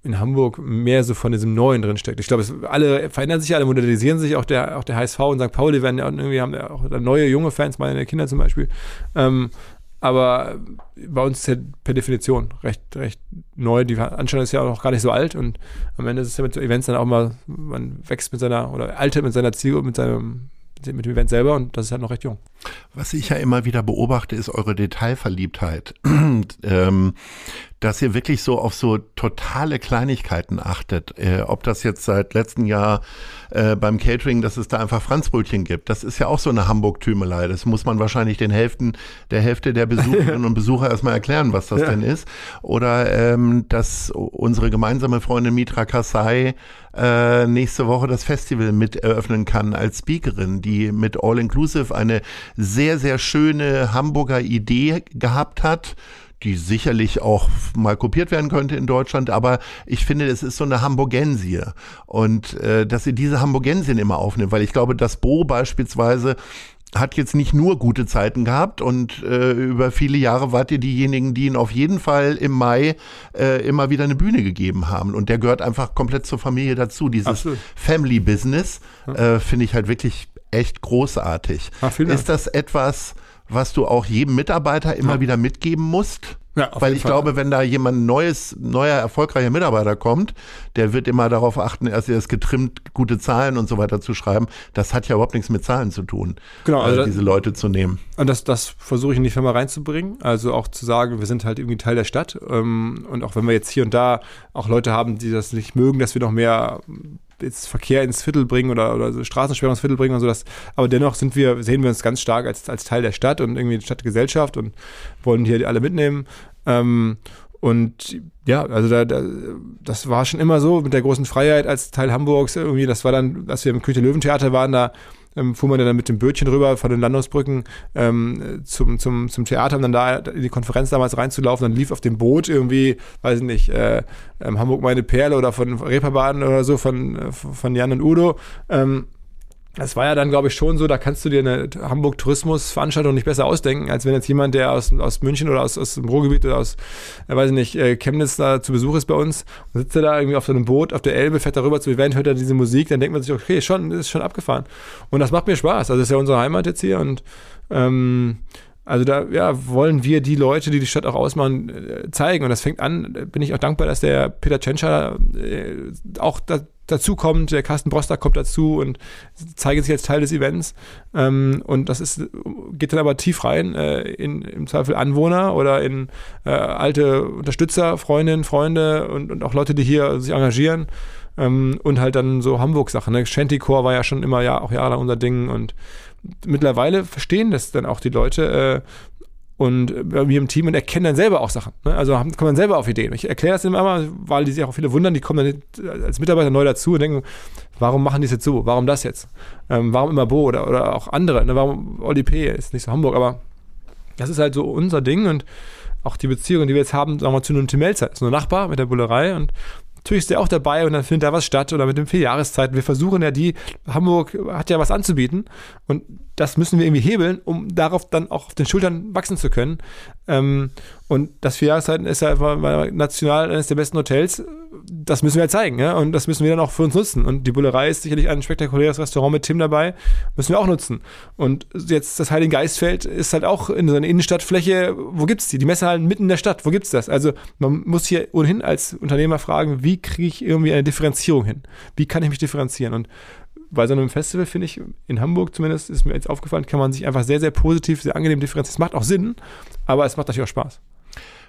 in Hamburg mehr so von diesem Neuen drin steckt. Ich glaube, alle verändern sich, alle modernisieren sich, auch der, auch der HSV und St. Pauli werden ja irgendwie haben ja auch neue junge Fans, meine Kinder zum Beispiel. Ähm, aber bei uns ist ja per Definition recht, recht neu. Die Veranstaltung ist ja auch noch gar nicht so alt und am Ende ist es ja mit so Events dann auch mal, man wächst mit seiner oder altert mit seiner Ziel mit seinem mit dem Event selber und das ist halt noch recht jung. Was ich ja immer wieder beobachte, ist eure Detailverliebtheit. [clears throat] ähm, dass ihr wirklich so auf so totale Kleinigkeiten achtet. Äh, ob das jetzt seit letztem Jahr äh, beim Catering, dass es da einfach Franzbrötchen gibt. Das ist ja auch so eine Hamburg-Tümelei. Das muss man wahrscheinlich den Hälften, der Hälfte der Besucherinnen [laughs] und Besucher erstmal erklären, was das Ja. denn ist. Oder ähm, dass unsere gemeinsame Freundin Mitra Kassai äh, nächste Woche das Festival mit eröffnen kann als Speakerin, die mit All Inclusive eine sehr, sehr schöne Hamburger Idee gehabt hat die sicherlich auch mal kopiert werden könnte in Deutschland, aber ich finde, es ist so eine Hamburgensie und äh, dass sie diese Hamburgensien immer aufnimmt, weil ich glaube, das Bo beispielsweise hat jetzt nicht nur gute Zeiten gehabt und äh, über viele Jahre wart ihr diejenigen, die ihn auf jeden Fall im Mai äh, immer wieder eine Bühne gegeben haben und der gehört einfach komplett zur Familie dazu. Dieses Absolut. Family Business äh, finde ich halt wirklich echt großartig. Dank. ist das etwas, was du auch jedem Mitarbeiter immer wieder mitgeben musst? Ja, Weil ich Fall. glaube, wenn da jemand neues, neuer, erfolgreicher Mitarbeiter kommt, der wird immer darauf achten, erst erst getrimmt, gute Zahlen und so weiter zu schreiben. Das hat ja überhaupt nichts mit Zahlen zu tun, Genau, also äh, da- diese Leute zu nehmen. Und das, das versuche ich in die Firma reinzubringen. Also auch zu sagen, wir sind halt irgendwie Teil der Stadt. Ähm, und auch wenn wir jetzt hier und da auch Leute haben, die das nicht mögen, dass wir noch mehr jetzt Verkehr ins Viertel bringen oder, oder Straßensperrung ins Viertel bringen und so. Aber dennoch sind wir, sehen wir uns ganz stark als, als Teil der Stadt und irgendwie Stadtgesellschaft und wollen hier alle mitnehmen. Ähm, und ja, also da, da, das war schon immer so mit der großen Freiheit als Teil Hamburgs irgendwie. Das war dann, als wir im Küche Löwentheater waren, da ähm, fuhr man dann mit dem Bötchen rüber von den Landungsbrücken ähm, zum, zum, zum Theater, um dann da in die Konferenz damals reinzulaufen. Dann lief auf dem Boot irgendwie, weiß ich nicht, äh, ähm, Hamburg meine Perle oder von Reeperbahn oder so von, äh, von Jan und Udo. Ähm, das war ja dann, glaube ich, schon so, da kannst du dir eine Hamburg-Tourismus-Veranstaltung nicht besser ausdenken, als wenn jetzt jemand, der aus, aus München oder aus, aus dem Ruhrgebiet oder aus, äh, weiß ich nicht, äh, Chemnitz da zu Besuch ist bei uns und sitzt da irgendwie auf so einem Boot auf der Elbe, fährt darüber zu Event, hört er diese Musik, dann denkt man sich, okay, schon, ist schon abgefahren. Und das macht mir Spaß. Also das ist ja unsere Heimat jetzt hier und ähm, also da ja, wollen wir die Leute, die die Stadt auch ausmachen, äh, zeigen. Und das fängt an, bin ich auch dankbar, dass der Peter Tschentscher äh, auch da, dazu kommt, der Carsten Broster kommt dazu und zeigt sich als Teil des Events. Ähm, und das ist, geht dann aber tief rein äh, in im Zweifel Anwohner oder in äh, alte Unterstützer, Freundinnen, Freunde und, und auch Leute, die hier sich engagieren. Ähm, und halt dann so Hamburg-Sachen. Ne? Shantycore war ja schon immer ja auch jahrelang unser Ding und mittlerweile verstehen das dann auch die Leute, äh, und bei mir im Team und erkennen dann selber auch Sachen. Ne? Also kommt man selber auf Ideen. Ich erkläre das immer mal, weil die sich auch viele wundern, die kommen dann als Mitarbeiter neu dazu und denken, warum machen die es jetzt so? Warum das jetzt? Ähm, warum immer Bo oder, oder auch andere? Ne? Warum Oli P. ist nicht so Hamburg, aber das ist halt so unser Ding und auch die Beziehung, die wir jetzt haben, sagen wir zu einem Tim Melzer, ist nur Nachbar mit der Bullerei und natürlich ist der auch dabei und dann findet da was statt oder mit den vier Jahreszeiten. Wir versuchen ja die, Hamburg hat ja was anzubieten und das müssen wir irgendwie hebeln, um darauf dann auch auf den Schultern wachsen zu können. Ähm, und das vier Jahreszeiten ist ja national eines der besten Hotels. Das müssen wir ja zeigen, ja. Und das müssen wir dann auch für uns nutzen. Und die Bullerei ist sicherlich ein spektakuläres Restaurant mit Tim dabei. Müssen wir auch nutzen. Und jetzt das Heiligen Geistfeld ist halt auch in so einer Innenstadtfläche. Wo gibt's die? Die Messehallen mitten in der Stadt. Wo gibt's das? Also man muss hier ohnehin als Unternehmer fragen, wie kriege ich irgendwie eine Differenzierung hin? Wie kann ich mich differenzieren? Und bei so einem Festival, finde ich, in Hamburg zumindest, ist mir jetzt aufgefallen, kann man sich einfach sehr, sehr positiv, sehr angenehm differenzieren. Es macht auch Sinn, aber es macht natürlich auch Spaß.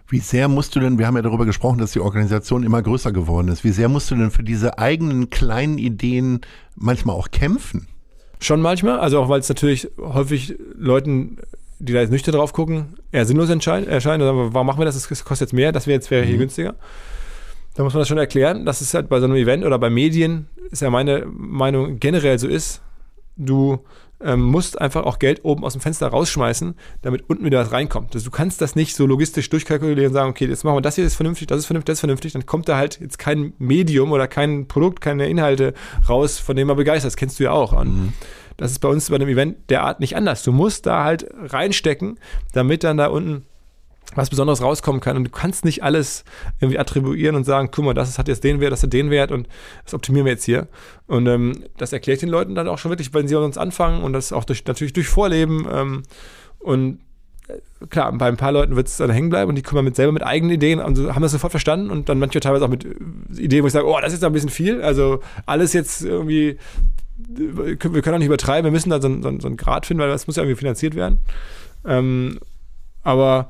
Wie sehr musst du denn, wir haben ja darüber gesprochen, dass die Organisation immer größer geworden ist, wie sehr musst du denn für diese eigenen kleinen Ideen manchmal auch kämpfen? Schon manchmal, also auch weil es natürlich häufig Leuten, die da jetzt nüchtern drauf gucken, eher sinnlos erscheint. Also warum machen wir das? Das kostet jetzt mehr, das wäre jetzt wäre hier mhm. günstiger. Da muss man das schon erklären, dass es halt bei so einem Event oder bei Medien, ist ja meine Meinung, generell so ist. Du ähm, musst einfach auch Geld oben aus dem Fenster rausschmeißen, damit unten wieder was reinkommt. Also du kannst das nicht so logistisch durchkalkulieren und sagen, okay, jetzt machen wir das hier, das ist vernünftig, das ist vernünftig, das ist vernünftig. Dann kommt da halt jetzt kein Medium oder kein Produkt, keine Inhalte raus, von dem man begeistert ist. Das kennst du ja auch. Und mhm. das ist bei uns bei einem Event derart nicht anders. Du musst da halt reinstecken, damit dann da unten was Besonderes rauskommen kann. Und du kannst nicht alles irgendwie attribuieren und sagen, guck mal, das hat jetzt den Wert, das hat den Wert und das optimieren wir jetzt hier. Und ähm, das erklärt den Leuten dann auch schon wirklich, wenn sie uns anfangen und das auch durch, natürlich durch Vorleben. Ähm, und äh, klar, bei ein paar Leuten wird es dann hängen bleiben und die kommen mit selber mit eigenen Ideen und haben das sofort verstanden und dann manche teilweise auch mit Ideen, wo ich sage, oh, das ist ein bisschen viel. Also alles jetzt irgendwie, wir können auch nicht übertreiben, wir müssen da so, so, so einen Grad finden, weil das muss ja irgendwie finanziert werden. Ähm, aber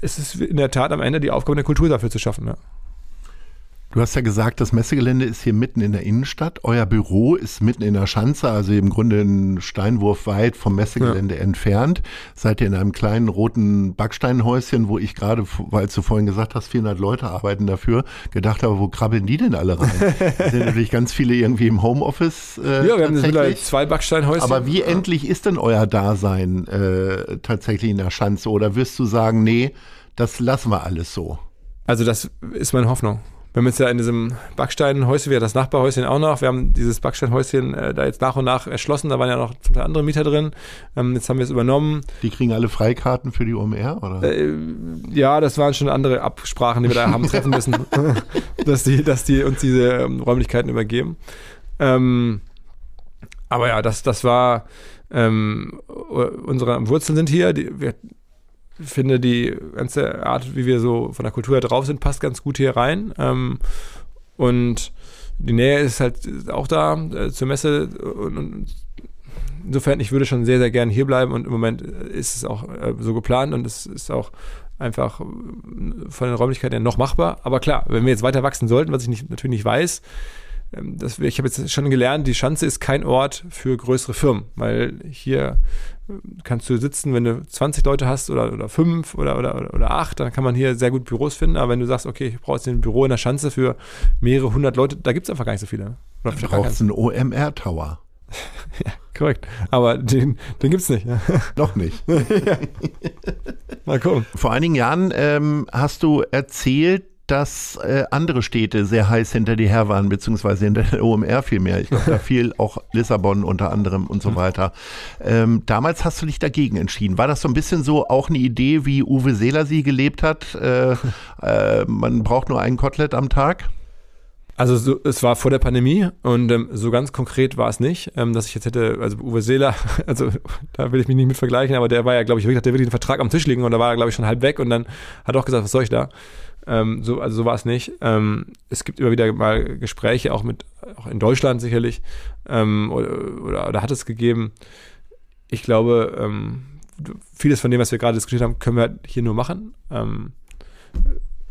es ist in der Tat am Ende die Aufgabe der Kultur dafür zu schaffen. Ja. Du hast ja gesagt, das Messegelände ist hier mitten in der Innenstadt. Euer Büro ist mitten in der Schanze, also im Grunde ein Steinwurf weit vom Messegelände ja. entfernt. Seid ihr in einem kleinen roten Backsteinhäuschen, wo ich gerade, weil du vorhin gesagt hast, 400 Leute arbeiten dafür, gedacht habe, wo krabbeln die denn alle rein? [laughs] sind natürlich ganz viele irgendwie im Homeoffice. Äh, ja, wir haben vielleicht zwei Backsteinhäuschen. Aber wie ja. endlich ist denn euer Dasein äh, tatsächlich in der Schanze? Oder wirst du sagen, nee, das lassen wir alles so? Also das ist meine Hoffnung. Wir haben jetzt ja in diesem Backsteinhäuschen, wir haben das Nachbarhäuschen auch noch, wir haben dieses Backsteinhäuschen äh, da jetzt nach und nach erschlossen, da waren ja noch zum Teil andere Mieter drin. Ähm, jetzt haben wir es übernommen. Die kriegen alle Freikarten für die OMR, oder? Äh, ja, das waren schon andere Absprachen, die wir da haben [laughs] treffen müssen, [laughs] dass, die, dass die uns diese ähm, Räumlichkeiten übergeben. Ähm, aber ja, das, das war ähm, unsere Wurzeln sind hier. Die, wir finde, die ganze Art, wie wir so von der Kultur her drauf sind, passt ganz gut hier rein. Ähm, und die Nähe ist halt auch da äh, zur Messe. Und, und, insofern, ich würde schon sehr, sehr gerne hier bleiben. Und im Moment ist es auch äh, so geplant und es ist auch einfach von den Räumlichkeiten her noch machbar. Aber klar, wenn wir jetzt weiter wachsen sollten, was ich nicht, natürlich nicht weiß, ähm, das, ich habe jetzt schon gelernt, die Schanze ist kein Ort für größere Firmen, weil hier kannst du sitzen, wenn du 20 Leute hast oder, oder fünf oder, oder, oder acht, dann kann man hier sehr gut Büros finden. Aber wenn du sagst, okay, ich brauche jetzt ein Büro in der Schanze für mehrere hundert Leute, da gibt es einfach gar nicht so viele. Oder du brauchst einen OMR-Tower. [laughs] ja, korrekt. Aber den, den gibt's nicht. Ja. [laughs] Noch nicht. [laughs] Mal gucken. Vor einigen Jahren ähm, hast du erzählt, dass äh, andere Städte sehr heiß hinter dir her waren, beziehungsweise hinter der OMR viel mehr. Ich glaube, da [laughs] fiel auch Lissabon unter anderem und so Mhm. weiter. Ähm, damals hast du dich dagegen entschieden. War das so ein bisschen so auch eine Idee, wie Uwe Seeler sie gelebt hat? [laughs] Äh, äh, man braucht nur ein Kotelett am Tag? Also so, es war vor der Pandemie und ähm, so ganz konkret war es nicht, ähm, dass ich jetzt hätte, also Uwe Seeler, [laughs] also da will ich mich nicht mit vergleichen, aber der war ja, glaube ich, wirklich, hat der wirklich einen Vertrag am Tisch liegen und da war er, glaube ich, schon halb weg und dann hat er auch gesagt, was soll ich da? Ähm, so, also so war es nicht. Ähm, es gibt immer wieder mal Gespräche, auch mit, auch in Deutschland sicherlich, ähm, oder, oder, oder hat es gegeben. Ich glaube, ähm, vieles von dem, was wir gerade diskutiert haben, können wir hier nur machen. Ähm,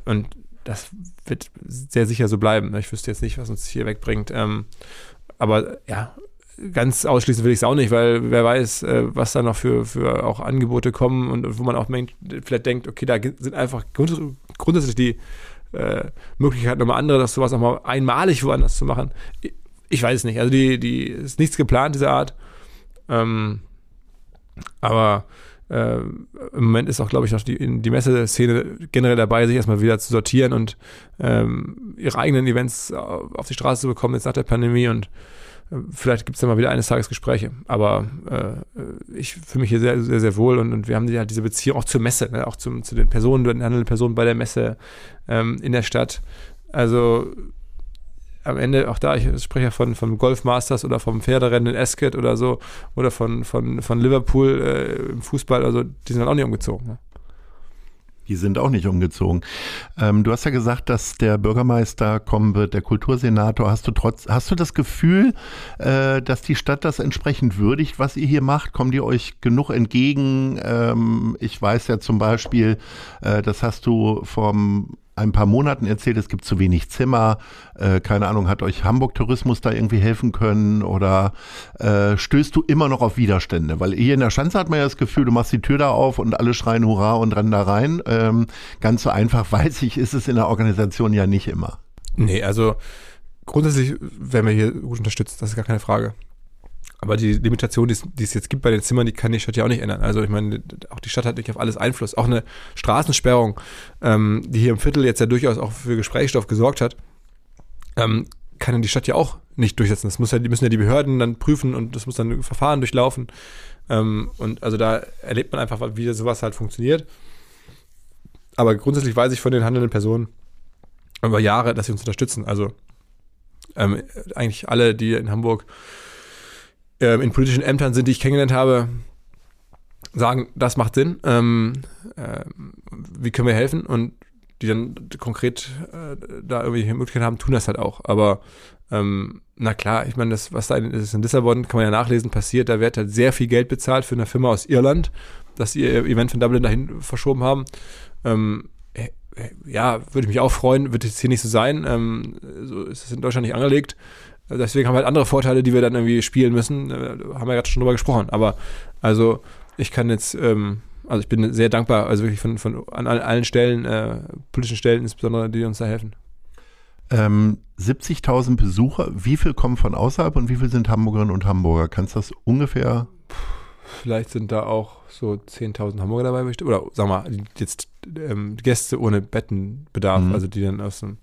und das wird sehr sicher so bleiben. Ich wüsste jetzt nicht, was uns hier wegbringt. Ähm, aber ja, ganz ausschließen will ich es auch nicht, weil wer weiß, äh, was da noch für, für auch Angebote kommen und wo man auch vielleicht denkt, okay, da sind einfach grundsätzlich die äh, Möglichkeiten nochmal andere, das sowas auch mal einmalig woanders zu machen. Ich, weiß es nicht. Also die, die ist nichts geplant, dieser Art. Ähm, aber äh, im Moment ist auch, glaube ich, noch die, die Messeszene generell dabei, sich erstmal wieder zu sortieren und ähm, ihre eigenen Events auf die Straße zu bekommen, jetzt nach der Pandemie und äh, vielleicht gibt es dann mal wieder eines Tages Gespräche. Aber äh, ich fühle mich hier sehr, sehr, sehr wohl und, und wir haben ja diese Beziehung auch zur Messe, ne? auch zum, zu den Personen, den handelnden Personen bei der Messe ähm, in der Stadt. Also am Ende, auch da, ich spreche ja von, vom Golf oder vom Pferderennen in Ascot oder so, oder von, von, von Liverpool äh, im Fußball, also die sind dann auch nicht umgezogen. Ne? Die sind auch nicht umgezogen. Ähm, du hast ja gesagt, dass der Bürgermeister kommen wird, der Kultursenator. Hast du trotz, hast du das Gefühl, äh, dass die Stadt das entsprechend würdigt, was ihr hier macht? Kommen die euch genug entgegen? Ähm, ich weiß ja zum Beispiel, äh, das hast du vom ein paar Monaten erzählt, es gibt zu wenig Zimmer. Äh, keine Ahnung, hat euch Hamburg Tourismus da irgendwie helfen können oder äh, stößt du immer noch auf Widerstände? Weil hier in der Schanze hat man ja das Gefühl, du machst die Tür da auf und alle schreien Hurra und rennen da rein. Ähm, ganz so einfach, [laughs] weiß ich, ist es in der Organisation ja nicht immer. Nee, also grundsätzlich werden wir hier gut unterstützt, das ist gar keine Frage. Aber die Limitation, die es, jetzt gibt bei den Zimmern, die kann die Stadt ja auch nicht ändern. Also ich meine, auch die Stadt hat nicht auf alles Einfluss. Auch eine Straßensperrung, ähm, die hier im Viertel jetzt ja durchaus auch für Gesprächsstoff gesorgt hat, ähm, kann die Stadt ja auch nicht durchsetzen. Das muss ja, die müssen ja die Behörden dann prüfen und das muss dann ein Verfahren durchlaufen. Ähm, und also da erlebt man einfach, wie sowas halt funktioniert. Aber grundsätzlich weiß ich von den handelnden Personen über Jahre, dass sie uns unterstützen. Also ähm, eigentlich alle, die in Hamburg ähm, in politischen Ämtern sind, die ich kennengelernt habe, sagen, das macht Sinn. Ähm, äh, wie können wir helfen? Und die dann konkret äh, da irgendwie Möglichkeiten haben, tun das halt auch. Aber ähm, na klar, ich meine, das, was da in, ist in Lissabon, kann man ja nachlesen, passiert, da wird halt sehr viel Geld bezahlt für eine Firma aus Irland, dass sie ihr Event von Dublin dahin verschoben haben. Ähm, äh, ja, würde ich mich auch freuen, wird jetzt hier nicht so sein. Ähm, so ist es in Deutschland nicht angelegt. Deswegen haben wir halt andere Vorteile, die wir dann irgendwie spielen müssen. Äh, haben wir gerade schon drüber gesprochen. Aber also ich kann jetzt, ähm, also ich bin sehr dankbar, also wirklich von, von an allen Stellen, äh, politischen Stellen insbesondere, die uns da helfen. Ähm, 70.000 Besucher, wie viel kommen von außerhalb und wie viel sind Hamburgerinnen und Hamburger? Kannst du das ungefähr? Vielleicht sind da auch so 10.000 Hamburger dabei, oder wir mal, jetzt ähm, Gäste ohne Bettenbedarf, Mhm. also die dann aus dem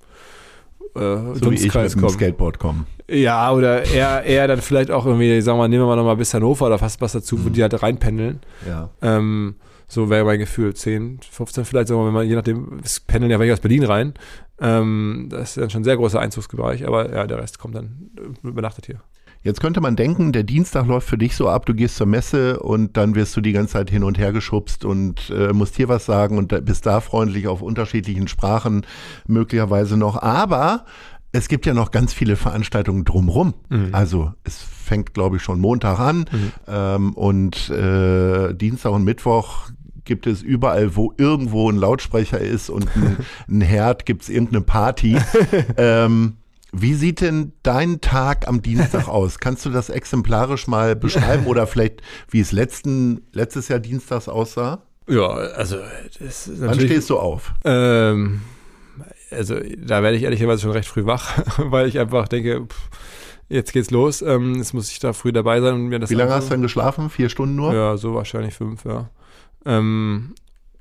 äh, So wie ich mit kommen. Skateboard kommen. Ja, oder eher, eher dann vielleicht auch irgendwie, sagen wir mal, nehmen wir mal nochmal bis Hannover oder fast was dazu, wo die halt reinpendeln. Ja. Ähm, so wäre mein Gefühl. 10, 15 vielleicht, sagen wir mal, wenn man, je nachdem, es pendeln ja welche aus Berlin rein. Ähm, das ist dann schon ein sehr großer Einzugsbereich, aber ja, der Rest kommt dann übernachtet hier. Jetzt könnte man denken, der Dienstag läuft für dich so ab, du gehst zur Messe und dann wirst du die ganze Zeit hin und her geschubst und äh, musst hier was sagen und da, bist da freundlich auf unterschiedlichen Sprachen möglicherweise noch. Aber es gibt ja noch ganz viele Veranstaltungen drumrum. Also es fängt, glaube ich, schon Montag an ähm, und äh, Dienstag und Mittwoch gibt es überall, wo irgendwo ein Lautsprecher ist und ein, [laughs] ein Herd, gibt es irgendeine Party. [laughs] ähm, wie sieht denn dein Tag am Dienstag [laughs] aus? Kannst du das exemplarisch mal beschreiben oder vielleicht, wie es letzten, letztes Jahr Dienstags aussah? Ja, also das ist Wann natürlich. stehst du auf? Ähm, also da werde ich ehrlicherweise schon recht früh wach, [laughs] weil ich einfach denke, pff, jetzt geht's los. Ähm, jetzt muss ich da früh dabei sein und mir das Wie lange hast du dann geschlafen? Vier Stunden nur? Ja, so wahrscheinlich fünf, ja. Ähm,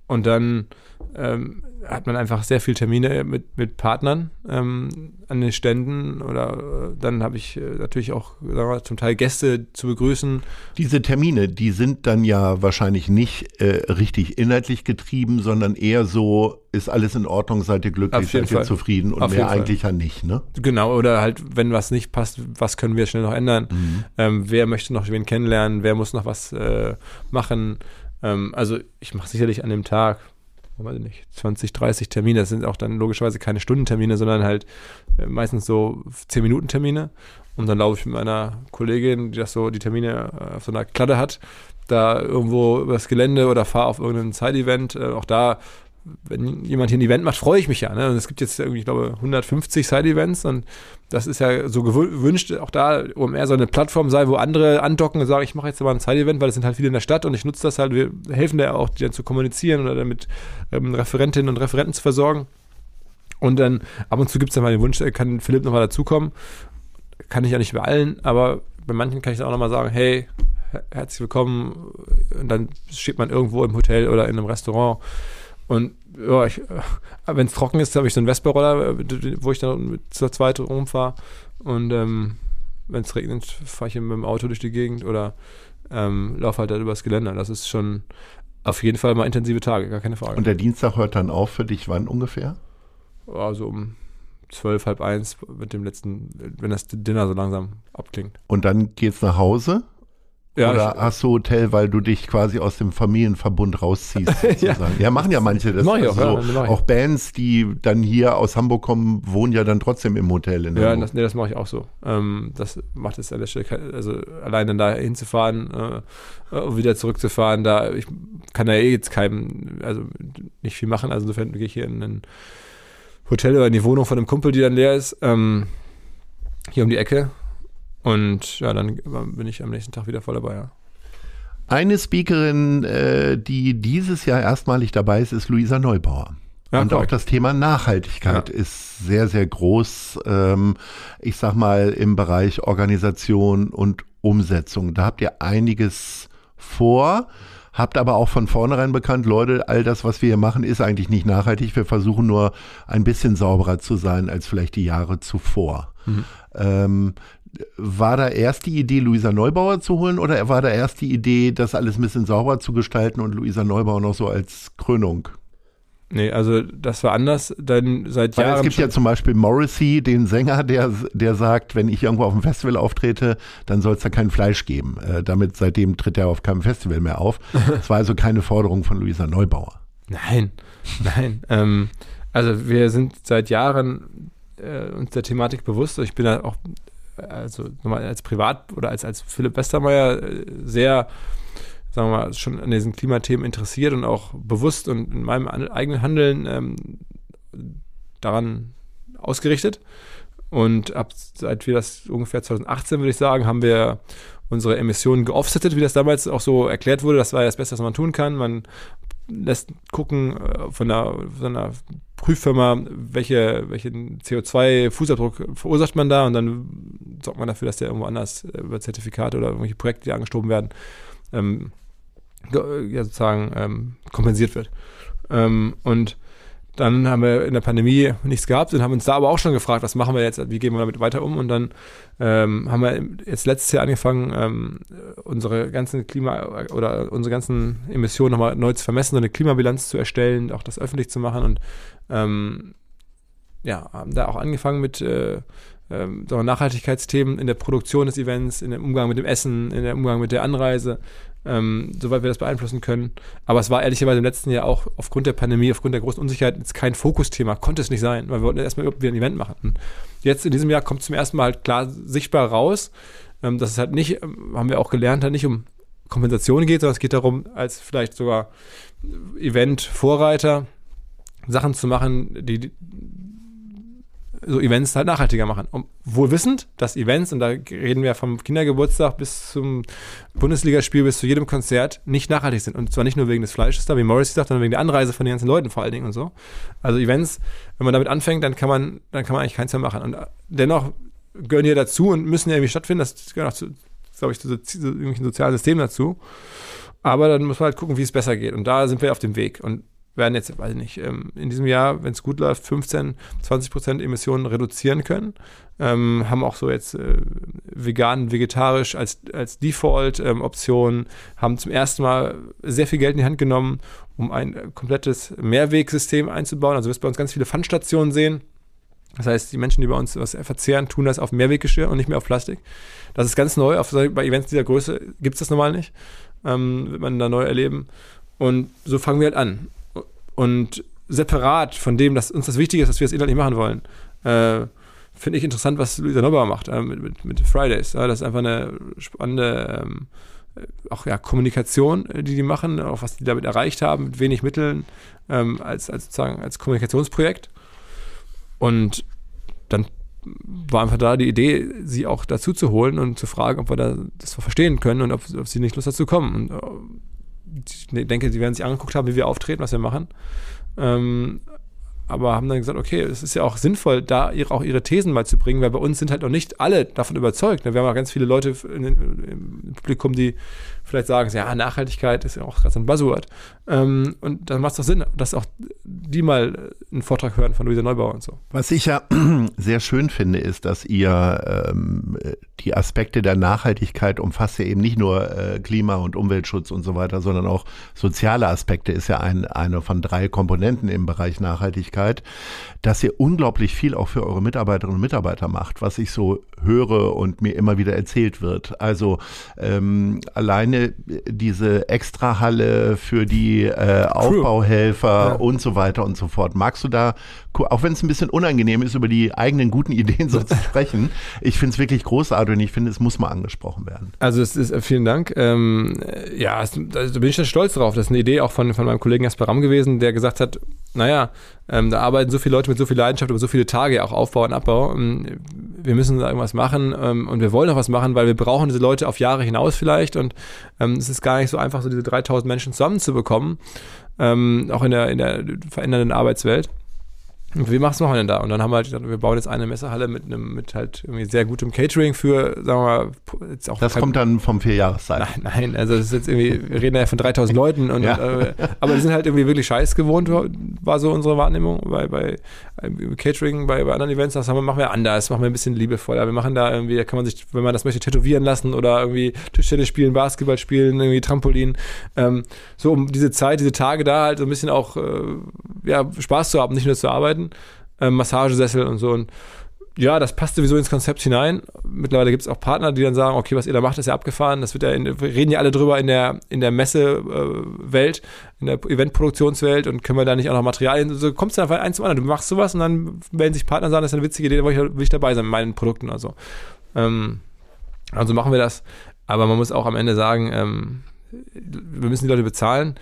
und dann ähm, hat man einfach sehr viele Termine mit, mit Partnern ähm, an den Ständen oder äh, dann habe ich äh, natürlich auch sagen wir, mal, zum Teil Gäste zu begrüßen. Diese Termine, die sind dann ja wahrscheinlich nicht äh, richtig inhaltlich getrieben, sondern eher so, ist alles in Ordnung, seid ihr glücklich, seid ihr Fall. zufrieden und Auf mehr jeden Fall. eigentlich ja nicht, ne? Genau, oder halt, wenn was nicht passt, was können wir schnell noch ändern? Ähm, wer möchte noch wen kennenlernen? Wer muss noch was äh, machen? Ähm, also ich mache sicherlich an dem Tag, weiß ich nicht, 20, 30 Termine. Das sind auch dann logischerweise keine Stundentermine, sondern halt äh, meistens so 10 Minuten Termine. Und dann laufe ich mit meiner Kollegin, die das so die Termine äh, auf so einer Kladde hat, da irgendwo übers Gelände oder fahre auf irgendein Side-Event. Äh, auch da wenn jemand hier ein Event macht, freue ich mich ja. Ne? Und es gibt jetzt irgendwie, ich glaube, 150 Side-Events und das ist ja so gewünscht, auch da OMR soll eine Plattform sein, wo andere andocken und sagen, ich mache jetzt mal ein Side-Event, weil es sind halt viele in der Stadt und ich nutze das halt, wir helfen da auch, die dann zu kommunizieren oder damit ähm, Referentinnen und Referenten zu versorgen. Und dann ab und zu gibt es dann mal den Wunsch, äh, kann Philipp nochmal dazukommen. Kann ich ja nicht bei allen, aber bei manchen kann ich dann auch nochmal sagen, hey, her- herzlich willkommen. Und dann steht man irgendwo im Hotel oder in einem Restaurant. Und ja, ich, wenn es trocken ist, habe ich so einen Vespa-Roller, äh, wo ich dann zur zweit rumfahre. Und ähm, wenn es regnet, fahre ich mit dem Auto durch die Gegend oder ähm, laufe halt, halt übers Geländer. Das ist schon auf jeden Fall mal intensive Tage, gar keine Frage. Und der Dienstag hört dann auf für dich wann ungefähr? also um zwölf, halb eins mit dem letzten, wenn das Dinner so langsam abklingt. Und dann geht's nach Hause? Oder ich- hast du Hotel, weil du dich quasi aus dem Familienverbund rausziehst, [laughs] sozusagen? ja. machen ja manche das. Mach ich auch, also ja, so. mach ich. auch Bands, die dann hier aus Hamburg kommen, wohnen ja dann trotzdem im Hotel in Ja, Hamburg. das, nee, das mache ich auch so. Ähm, das macht es an der Stelle, also allein dann da hinzufahren äh, und wieder zurückzufahren, da ich kann da eh jetzt keinem, also nicht viel machen. Also insofern gehe ich hier in ein Hotel oder in die Wohnung von einem Kumpel, die dann leer ist, ähm, hier um die Ecke. Und ja, dann bin ich am nächsten Tag wieder voll dabei, ja. Eine Speakerin, äh, die dieses Jahr erstmalig dabei ist, ist Luisa Neubauer. Ja, und auch das Thema Nachhaltigkeit Ja. ist sehr, sehr groß, ähm, ich sag mal, im Bereich Organisation und Umsetzung. Da habt ihr einiges vor, habt aber auch von vornherein bekannt, Leute, all das, was wir hier machen, ist eigentlich nicht nachhaltig. Wir versuchen nur ein bisschen sauberer zu sein als vielleicht die Jahre zuvor. Ähm, war da erst die Idee, Luisa Neubauer zu holen oder war da erst die Idee, das alles ein bisschen sauberer zu gestalten und Luisa Neubauer noch so als Krönung? Nee, also das war anders, denn seit Weil Jahren. es gibt ja zum Beispiel Morrissey, den Sänger, der, der sagt, wenn ich irgendwo auf dem Festival auftrete, dann soll es da kein Fleisch geben. Äh, damit seitdem tritt er auf keinem Festival mehr auf. Das war also keine Forderung von Luisa Neubauer. Nein, nein. ähm, also wir sind seit Jahren äh, uns der Thematik bewusst. Ich bin da auch, also nochmal als Privat oder als, als Philipp Westermeier äh, sehr, sagen wir mal, schon an diesen Klimathemen interessiert und auch bewusst und in meinem eigenen Handeln ähm, daran ausgerichtet. Und ab seit wir das ungefähr 2018, würde ich sagen, haben wir unsere Emissionen geoffsettet, wie das damals auch so erklärt wurde. Das war ja das Beste, was man tun kann. Man lässt gucken äh, von einer, von einer Prüffirma, welche, welchen CO2-Fußabdruck verursacht man da und dann sorgt man dafür, dass der irgendwo anders äh, über Zertifikate oder irgendwelche Projekte, die angestoben werden, ähm, ja, sozusagen ähm, kompensiert wird. Ähm, und dann haben wir in der Pandemie nichts gehabt und haben uns da aber auch schon gefragt, was machen wir jetzt, wie gehen wir damit weiter um? Und dann ähm, haben wir jetzt letztes Jahr angefangen, ähm, unsere ganzen Klima- oder unsere ganzen Emissionen nochmal neu zu vermessen, so eine Klimabilanz zu erstellen, auch das öffentlich zu machen und ähm, ja, haben da auch angefangen mit äh, ähm, Nachhaltigkeitsthemen in der Produktion des Events, in dem Umgang mit dem Essen, in dem Umgang mit der Anreise, ähm, soweit wir das beeinflussen können. Aber es war ehrlicherweise im letzten Jahr auch aufgrund der Pandemie, aufgrund der großen Unsicherheit jetzt kein Fokusthema, konnte es nicht sein, weil wir wollten erstmal wieder ein Event machen. Jetzt in diesem Jahr kommt zum ersten Mal halt klar sichtbar raus, ähm, dass es halt nicht, ähm, haben wir auch gelernt, halt nicht um Kompensation geht, sondern es geht darum, als vielleicht sogar Event-Vorreiter Sachen zu machen, die so Events halt nachhaltiger machen. Und wohl wissend, dass Events, und da reden wir vom Kindergeburtstag bis zum Bundesligaspiel, bis zu jedem Konzert, nicht nachhaltig sind. Und zwar nicht nur wegen des Fleisches da, wie Morris sagt, sondern wegen der Anreise von den ganzen Leuten vor allen Dingen und so. Also Events, wenn man damit anfängt, dann kann man, dann kann man eigentlich keins mehr machen. Und dennoch gehören hier dazu und müssen ja irgendwie stattfinden. Das gehört auch zu, glaube ich, zu, zu irgendwelchen sozialen Systemen dazu. Aber dann muss man halt gucken, wie es besser geht. Und da sind wir auf dem Weg. Und werden jetzt, weiß ich nicht, ähm, in diesem Jahr, wenn es gut läuft, 15, 20 Prozent Emissionen reduzieren können. Ähm, haben auch so jetzt äh, vegan, vegetarisch als, als Default-Option, ähm, haben zum ersten Mal sehr viel Geld in die Hand genommen, um ein komplettes Mehrwegsystem einzubauen. Also wirst bei uns ganz viele Pfandstationen sehen. Das heißt, die Menschen, die bei uns was verzehren, tun das auf Mehrweggeschirr und nicht mehr auf Plastik. Das ist ganz neu. Auf, bei Events dieser Größe gibt es das normal nicht. Ähm, wird man da neu erleben. Und so fangen wir halt an. Und separat von dem, dass uns das wichtig ist, dass wir das inhaltlich machen wollen, äh, finde ich interessant, was Luisa Neubauer macht äh, mit, mit, mit, Fridays. Ja, das ist einfach eine spannende ähm, auch ja, Kommunikation, äh, die die machen, auch was die damit erreicht haben, mit wenig Mitteln, ähm, als, als sozusagen als Kommunikationsprojekt. Und dann war einfach da die Idee, sie auch dazu zu holen und zu fragen, ob wir da das verstehen können und ob, ob sie nicht Lust dazu kommen. Und äh, ich denke, sie werden sich angeguckt haben, wie wir auftreten, was wir machen. Ähm, aber haben dann gesagt, okay, es ist ja auch sinnvoll, da ihre, auch ihre Thesen mal zu bringen, weil bei uns sind halt noch nicht alle davon überzeugt. Wir haben auch ganz viele Leute im Publikum, die vielleicht sagen, ja, Nachhaltigkeit ist ja auch gerade so ein Buzzword. Ähm, und dann macht es doch Sinn, dass auch die mal einen Vortrag hören von Luisa Neubauer und so. Was ich ja [clears throat] sehr schön finde, ist, dass ihr ähm, die Aspekte der Nachhaltigkeit umfasst ja eben nicht nur äh, Klima- und Umweltschutz und so weiter, sondern auch soziale Aspekte ist ja ein, eine von drei Komponenten im Bereich Nachhaltigkeit, dass ihr unglaublich viel auch für eure Mitarbeiterinnen und Mitarbeiter macht, was ich so höre und mir immer wieder erzählt wird. Also ähm, alleine diese Extrahalle für die äh, Aufbauhelfer ja. und so weiter und so fort. Magst du da, auch wenn es ein bisschen unangenehm ist, über die eigenen guten Ideen so zu [laughs] sprechen, ich finde es wirklich großartig und ich finde, es muss mal angesprochen werden. Also es ist, äh, vielen Dank. Ähm, ja, also, da bin ich schon stolz drauf. Das ist eine Idee auch von, von meinem Kollegen Jasper Ramm gewesen, der gesagt hat, naja, ähm, da arbeiten so viele Leute mit so viel Leidenschaft über so viele Tage, auch Aufbau und Abbau. Ähm, wir müssen da irgendwas machen ähm, und wir wollen auch was machen, weil wir brauchen diese Leute auf Jahre hinaus vielleicht und ähm, es ist gar nicht so einfach, so diese 3000 Menschen zusammenzubekommen, ähm, auch in der, in der verändernden Arbeitswelt. Wie was machen wir denn da? Und dann haben wir halt gesagt, wir bauen jetzt eine Messehalle mit einem, mit halt irgendwie sehr gutem Catering für, sagen wir mal, jetzt auch. Das kommt dann vom Vierjahreszeit. Nein, nein, also das ist jetzt irgendwie, wir reden ja von 3000 Leuten und, ja. äh, aber die sind halt irgendwie wirklich scheiß gewohnt, war so unsere Wahrnehmung bei, bei Catering, bei, bei anderen Events, das haben wir, machen wir anders, machen wir ein bisschen liebevoller. Wir machen da irgendwie, da kann man sich, wenn man das möchte, tätowieren lassen oder irgendwie Tischtennis spielen, Basketball spielen, irgendwie Trampolin. Ähm, so um diese Zeit, diese Tage da halt so ein bisschen auch, äh, ja, Spaß zu haben, nicht nur zu arbeiten werden, ähm, Massagesessel und so. Und ja, das passt sowieso ins Konzept hinein. Mittlerweile gibt es auch Partner, die dann sagen, okay, was ihr da macht, ist ja abgefahren. Das wird ja in, reden ja alle drüber in der, in der Messewelt, äh, in der Eventproduktionswelt und können wir da nicht auch noch Materialien, so kommst du einfach eins zum anderen. Du machst sowas und dann melden sich Partner sagen, das ist eine witzige Idee, da will ich, will ich dabei sein mit meinen Produkten. Also, ähm, also machen wir das. Aber man muss auch am Ende sagen, ähm, wir müssen die Leute bezahlen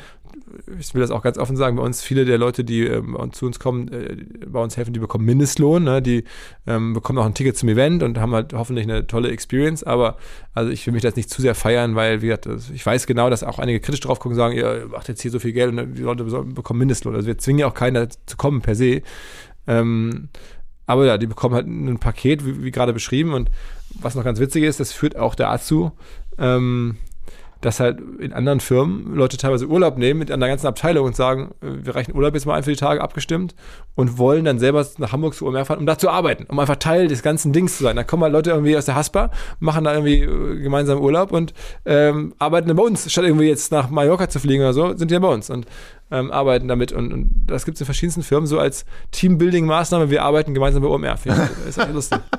ich will das auch ganz offen sagen, bei uns viele der Leute, die ähm, zu uns kommen, äh, bei uns helfen, die bekommen Mindestlohn, ne? die ähm, bekommen auch ein Ticket zum Event und haben halt hoffentlich eine tolle Experience, aber also ich will mich das nicht zu sehr feiern, weil wie gesagt, ich weiß genau, dass auch einige kritisch drauf gucken und sagen, ihr macht jetzt hier so viel Geld und die Leute bekommen Mindestlohn. Also wir zwingen ja auch keiner zu kommen per se. Ähm, aber ja, die bekommen halt ein Paket, wie, wie gerade beschrieben und was noch ganz witzig ist, das führt auch dazu, ähm, dass halt in anderen Firmen Leute teilweise Urlaub nehmen mit einer ganzen Abteilung und sagen, äh, wir reichen Urlaub jetzt mal ein für die Tage abgestimmt und wollen dann selber nach Hamburg zu OMR fahren, um da zu arbeiten, um einfach Teil des ganzen Dings zu sein. Da kommen halt Leute irgendwie aus der Haspa, machen da irgendwie äh, gemeinsam Urlaub und ähm, arbeiten dann bei uns, statt irgendwie jetzt nach Mallorca zu fliegen oder so, sind die ja bei uns und ähm, arbeiten damit. Und, und das gibt es in verschiedensten Firmen so als Teambuilding-Maßnahme. Wir arbeiten gemeinsam bei OMR. Finde ich, ist echt lustig. [laughs]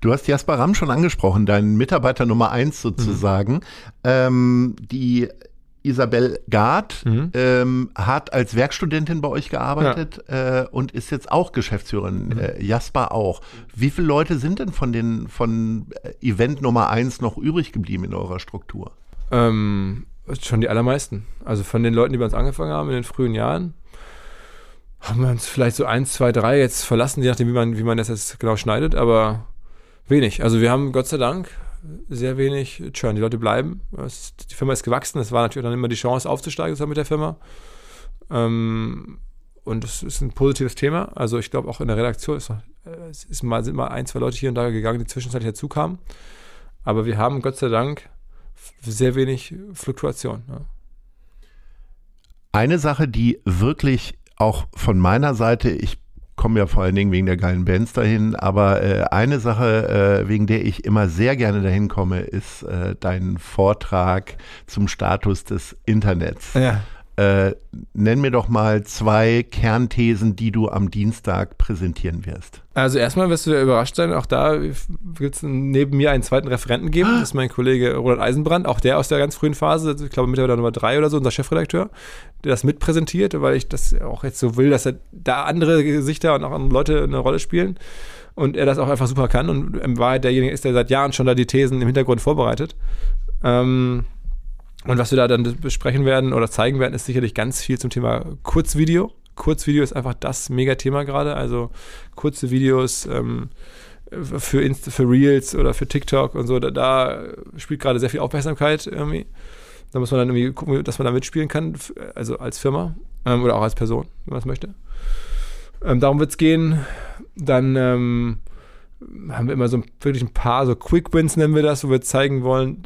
Du hast Jasper Ramm schon angesprochen, deinen Mitarbeiter Nummer eins sozusagen. Mhm. Ähm, die Isabel Gard mhm. ähm, hat als Werkstudentin bei euch gearbeitet ja. äh, und ist jetzt auch Geschäftsführerin. Mhm. Äh, Jasper auch. Wie viele Leute sind denn von den von äh, Event Nummer eins noch übrig geblieben in eurer Struktur? Ähm, schon die allermeisten. Also von den Leuten, die bei uns angefangen haben in den frühen Jahren, haben wir uns vielleicht so eins, zwei, drei jetzt verlassen, je nachdem, wie man, wie man das jetzt genau schneidet, aber Wenig. Also wir haben Gott sei Dank sehr wenig Churn. Die Leute bleiben. die Firma ist gewachsen. Es war natürlich dann immer die Chance aufzusteigen mit der Firma. Ähm, und es ist ein positives Thema. Also ich glaube auch in der Redaktion äh, ist mal, sind mal ein, zwei Leute hier und da gegangen, die zwischenzeitlich dazu kamen. Aber wir haben Gott sei Dank sehr wenig Fluktuation. Eine Sache, die wirklich auch von meiner Seite, ich komme ja vor allen Dingen wegen der geilen Bands dahin, aber äh, eine Sache, äh, wegen der ich immer sehr gerne dahin komme, ist äh, dein Vortrag zum Status des Internets. Ja. Äh, nenn mir doch mal zwei Kernthesen, die du am Dienstag präsentieren wirst. Also erstmal wirst du überrascht sein, auch da wird es neben mir einen zweiten Referenten geben. Das ist mein Kollege Roland Eisenbrand, auch der aus der ganz frühen Phase, ich glaube Mitarbeiter Nummer drei oder so, unser Chefredakteur, der das mitpräsentiert, weil ich das auch jetzt so will, dass da andere Gesichter und auch andere Leute eine Rolle spielen und er das auch einfach super kann und in Wahrheit derjenige ist, der seit Jahren schon da die Thesen im Hintergrund vorbereitet. Ähm, und was wir da dann besprechen werden oder zeigen werden, ist sicherlich ganz viel zum Thema Kurzvideo. Kurzvideo ist einfach das Megathema gerade. Also kurze Videos ähm, für, Insta, für Reels oder für TikTok und so. Da, da spielt gerade sehr viel Aufmerksamkeit irgendwie. Da muss man dann irgendwie gucken, dass man da mitspielen kann, also als Firma ähm, oder auch als Person, wenn man es möchte. Ähm, darum wird es gehen. Dann ähm, haben wir immer so wirklich ein paar so Quick Wins, nennen wir das, wo wir zeigen wollen,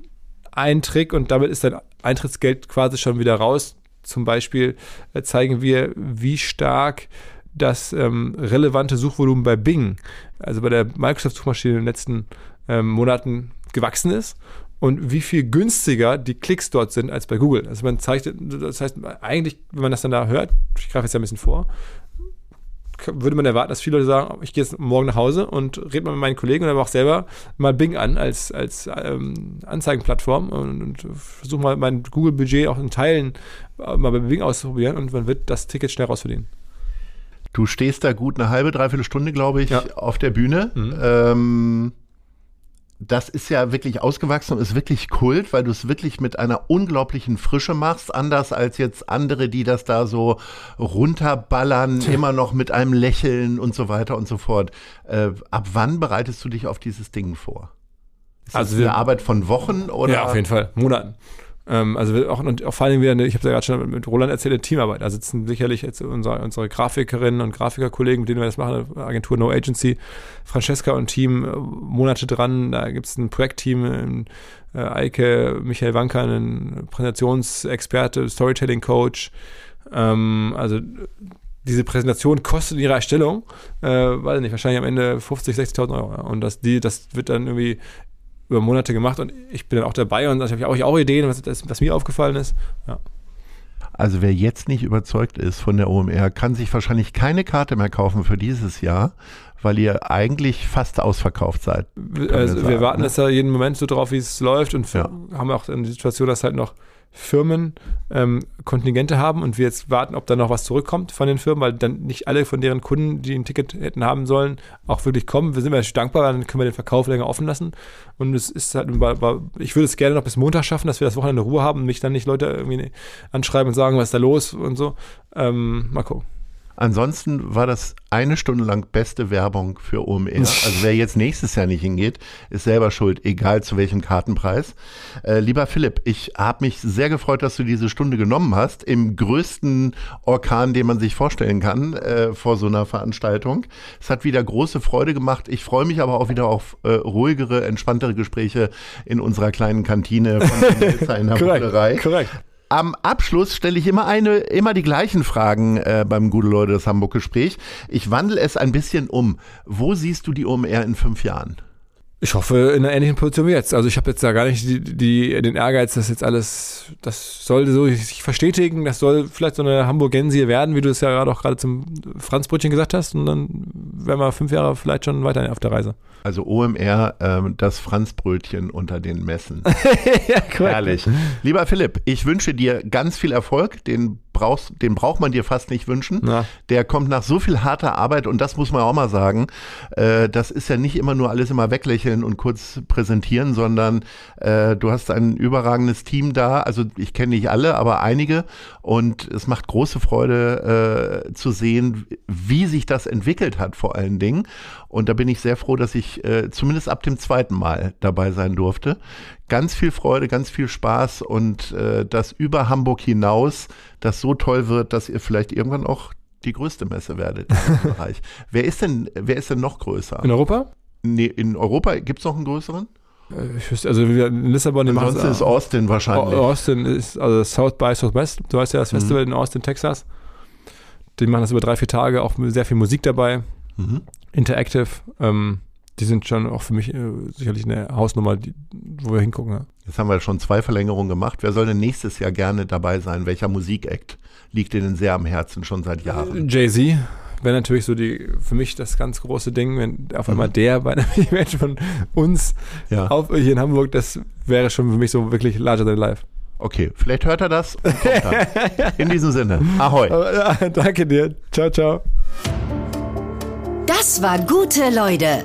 ein Trick und damit ist dein Eintrittsgeld quasi schon wieder raus. Zum Beispiel äh, zeigen wir, wie stark das ähm, relevante Suchvolumen bei Bing, also bei der Microsoft-Suchmaschine in den letzten ähm, Monaten gewachsen ist und wie viel günstiger die Klicks dort sind als bei Google. Also man zeigt, das heißt eigentlich, wenn man das dann da hört, ich greife jetzt ein bisschen vor, würde man erwarten, dass viele Leute sagen, ich gehe jetzt morgen nach Hause und rede mal mit meinen Kollegen und dann auch selber mal Bing an als, als ähm, Anzeigenplattform und, und versuche mal mein Google-Budget auch in Teilen äh, mal bei Bing auszuprobieren und man wird das Ticket schnell rausverdienen. Du stehst da gut eine halbe, dreiviertel Stunde, glaube ich, Ja. auf der Bühne. Mhm. Ähm, das ist ja wirklich ausgewachsen und ist wirklich Kult, weil du es wirklich mit einer unglaublichen Frische machst, anders als jetzt andere, die das da so runterballern, immer noch mit einem Lächeln und so weiter und so fort. Äh, ab wann bereitest du dich auf dieses Ding vor? Ist Also das eine Arbeit von Wochen oder? Ja, auf jeden Fall. Monaten. Ähm, also auch, und auch vor allem wieder, eine, ich habe ja gerade schon mit Roland erzählt, Teamarbeit. Da sitzen sicherlich jetzt unsere, unsere Grafikerinnen und Grafikerkollegen, mit denen wir das machen, Agentur No Agency, Francesca und Team, äh, Monate dran. Da gibt es ein Projektteam, äh, Eike, Michael Wanker, ein Präsentationsexperte, Storytelling-Coach. Ähm, also diese Präsentation kostet in ihrer Erstellung, äh, weiß nicht, wahrscheinlich am Ende 50, 60.000 Euro. Ja. Und das, die, das wird dann irgendwie über Monate gemacht und ich bin dann auch dabei und da habe ich auch, Ideen, was, was mir aufgefallen ist. Ja. Also wer jetzt nicht überzeugt ist von der OMR, kann sich wahrscheinlich keine Karte mehr kaufen für dieses Jahr, weil ihr eigentlich fast ausverkauft seid. Also wir sagen, warten ne? jetzt ja jeden Moment so drauf, wie es läuft und Ja. haben auch dann die Situation, dass halt noch Firmen ähm, Kontingente haben und wir jetzt warten, ob da noch was zurückkommt von den Firmen, weil dann nicht alle von deren Kunden, die ein Ticket hätten haben sollen, auch wirklich kommen. Wir sind natürlich dankbar, dann können wir den Verkauf länger offen lassen. Und es ist halt, ich würde es gerne noch bis Montag schaffen, dass wir das Wochenende Ruhe haben und mich dann nicht Leute irgendwie anschreiben und sagen, was ist da los und so. Ähm, mal gucken. Ansonsten war das eine Stunde lang beste Werbung für OMR. [laughs] Also wer jetzt nächstes Jahr nicht hingeht, ist selber schuld, egal zu welchem Kartenpreis. Äh, lieber Philipp, ich habe mich sehr gefreut, dass du diese Stunde genommen hast, im größten Orkan, den man sich vorstellen kann, äh, vor so einer Veranstaltung. Es hat wieder große Freude gemacht. Ich freue mich aber auch wieder auf äh, ruhigere, entspanntere Gespräche in unserer kleinen Kantine von [laughs] in der Bullerei. korrekt. Am Abschluss stelle ich immer eine, immer die gleichen Fragen äh, beim Gute Leute das Hamburg-Gespräch. Ich wandle es ein bisschen um. Wo siehst du die OMR in fünf Jahren? Ich hoffe in einer ähnlichen Position wie jetzt. Also ich habe jetzt da gar nicht die, die, den Ehrgeiz, dass jetzt alles, das soll so sich verstetigen, das soll vielleicht so eine Hamburgensie werden, wie du es ja gerade auch gerade zum Franzbrötchen gesagt hast. Und dann wären wir fünf Jahre vielleicht schon weiter auf der Reise. Also OMR, ähm, das Franzbrötchen unter den Messen. [laughs] ja, Herrlich. Lieber Philipp, ich wünsche dir ganz viel Erfolg. Den brauchst, den braucht man dir fast nicht wünschen. Na. Der kommt nach so viel harter Arbeit und das muss man auch mal sagen. Äh, das ist ja nicht immer nur alles immer weglächeln und kurz präsentieren, sondern äh, du hast ein überragendes Team da. Also ich kenne nicht alle, aber einige und es macht große Freude äh, zu sehen, wie sich das entwickelt hat vor allen Dingen. Und da bin ich sehr froh, dass ich äh, zumindest ab dem zweiten Mal dabei sein durfte. Ganz viel Freude, ganz viel Spaß und äh, das über Hamburg hinaus, das so toll wird, dass ihr vielleicht irgendwann auch die größte Messe werdet diesem [laughs] Bereich. Wer ist denn, wer ist denn noch größer? In Europa? Nee, in Europa gibt es noch einen größeren? Äh, Ich wüsste, also wir- in Lissabon, Ansonsten ist Austin wahrscheinlich. Austin ist, also South by Southwest, du weißt ja, das Festival in Austin, Texas. Die machen das über drei, vier Tage, auch mit sehr viel Musik dabei, Mhm. interactive. Ähm, die sind schon auch für mich äh, sicherlich eine Hausnummer, die, wo wir hingucken. Ja. Jetzt haben wir schon zwei Verlängerungen gemacht. Wer soll denn nächstes Jahr gerne dabei sein? Welcher Musikakt liegt Ihnen sehr am Herzen schon seit Jahren? Jay-Z wäre natürlich so die, für mich das ganz große Ding, wenn auf einmal der bei einem [laughs] Event von uns Ja. auf, hier in Hamburg, das wäre schon für mich so wirklich larger than life. Okay, vielleicht hört er das und kommt dann. [laughs] In diesem Sinne, ahoi. Ja, danke dir. Ciao, ciao. Das war gute Leute.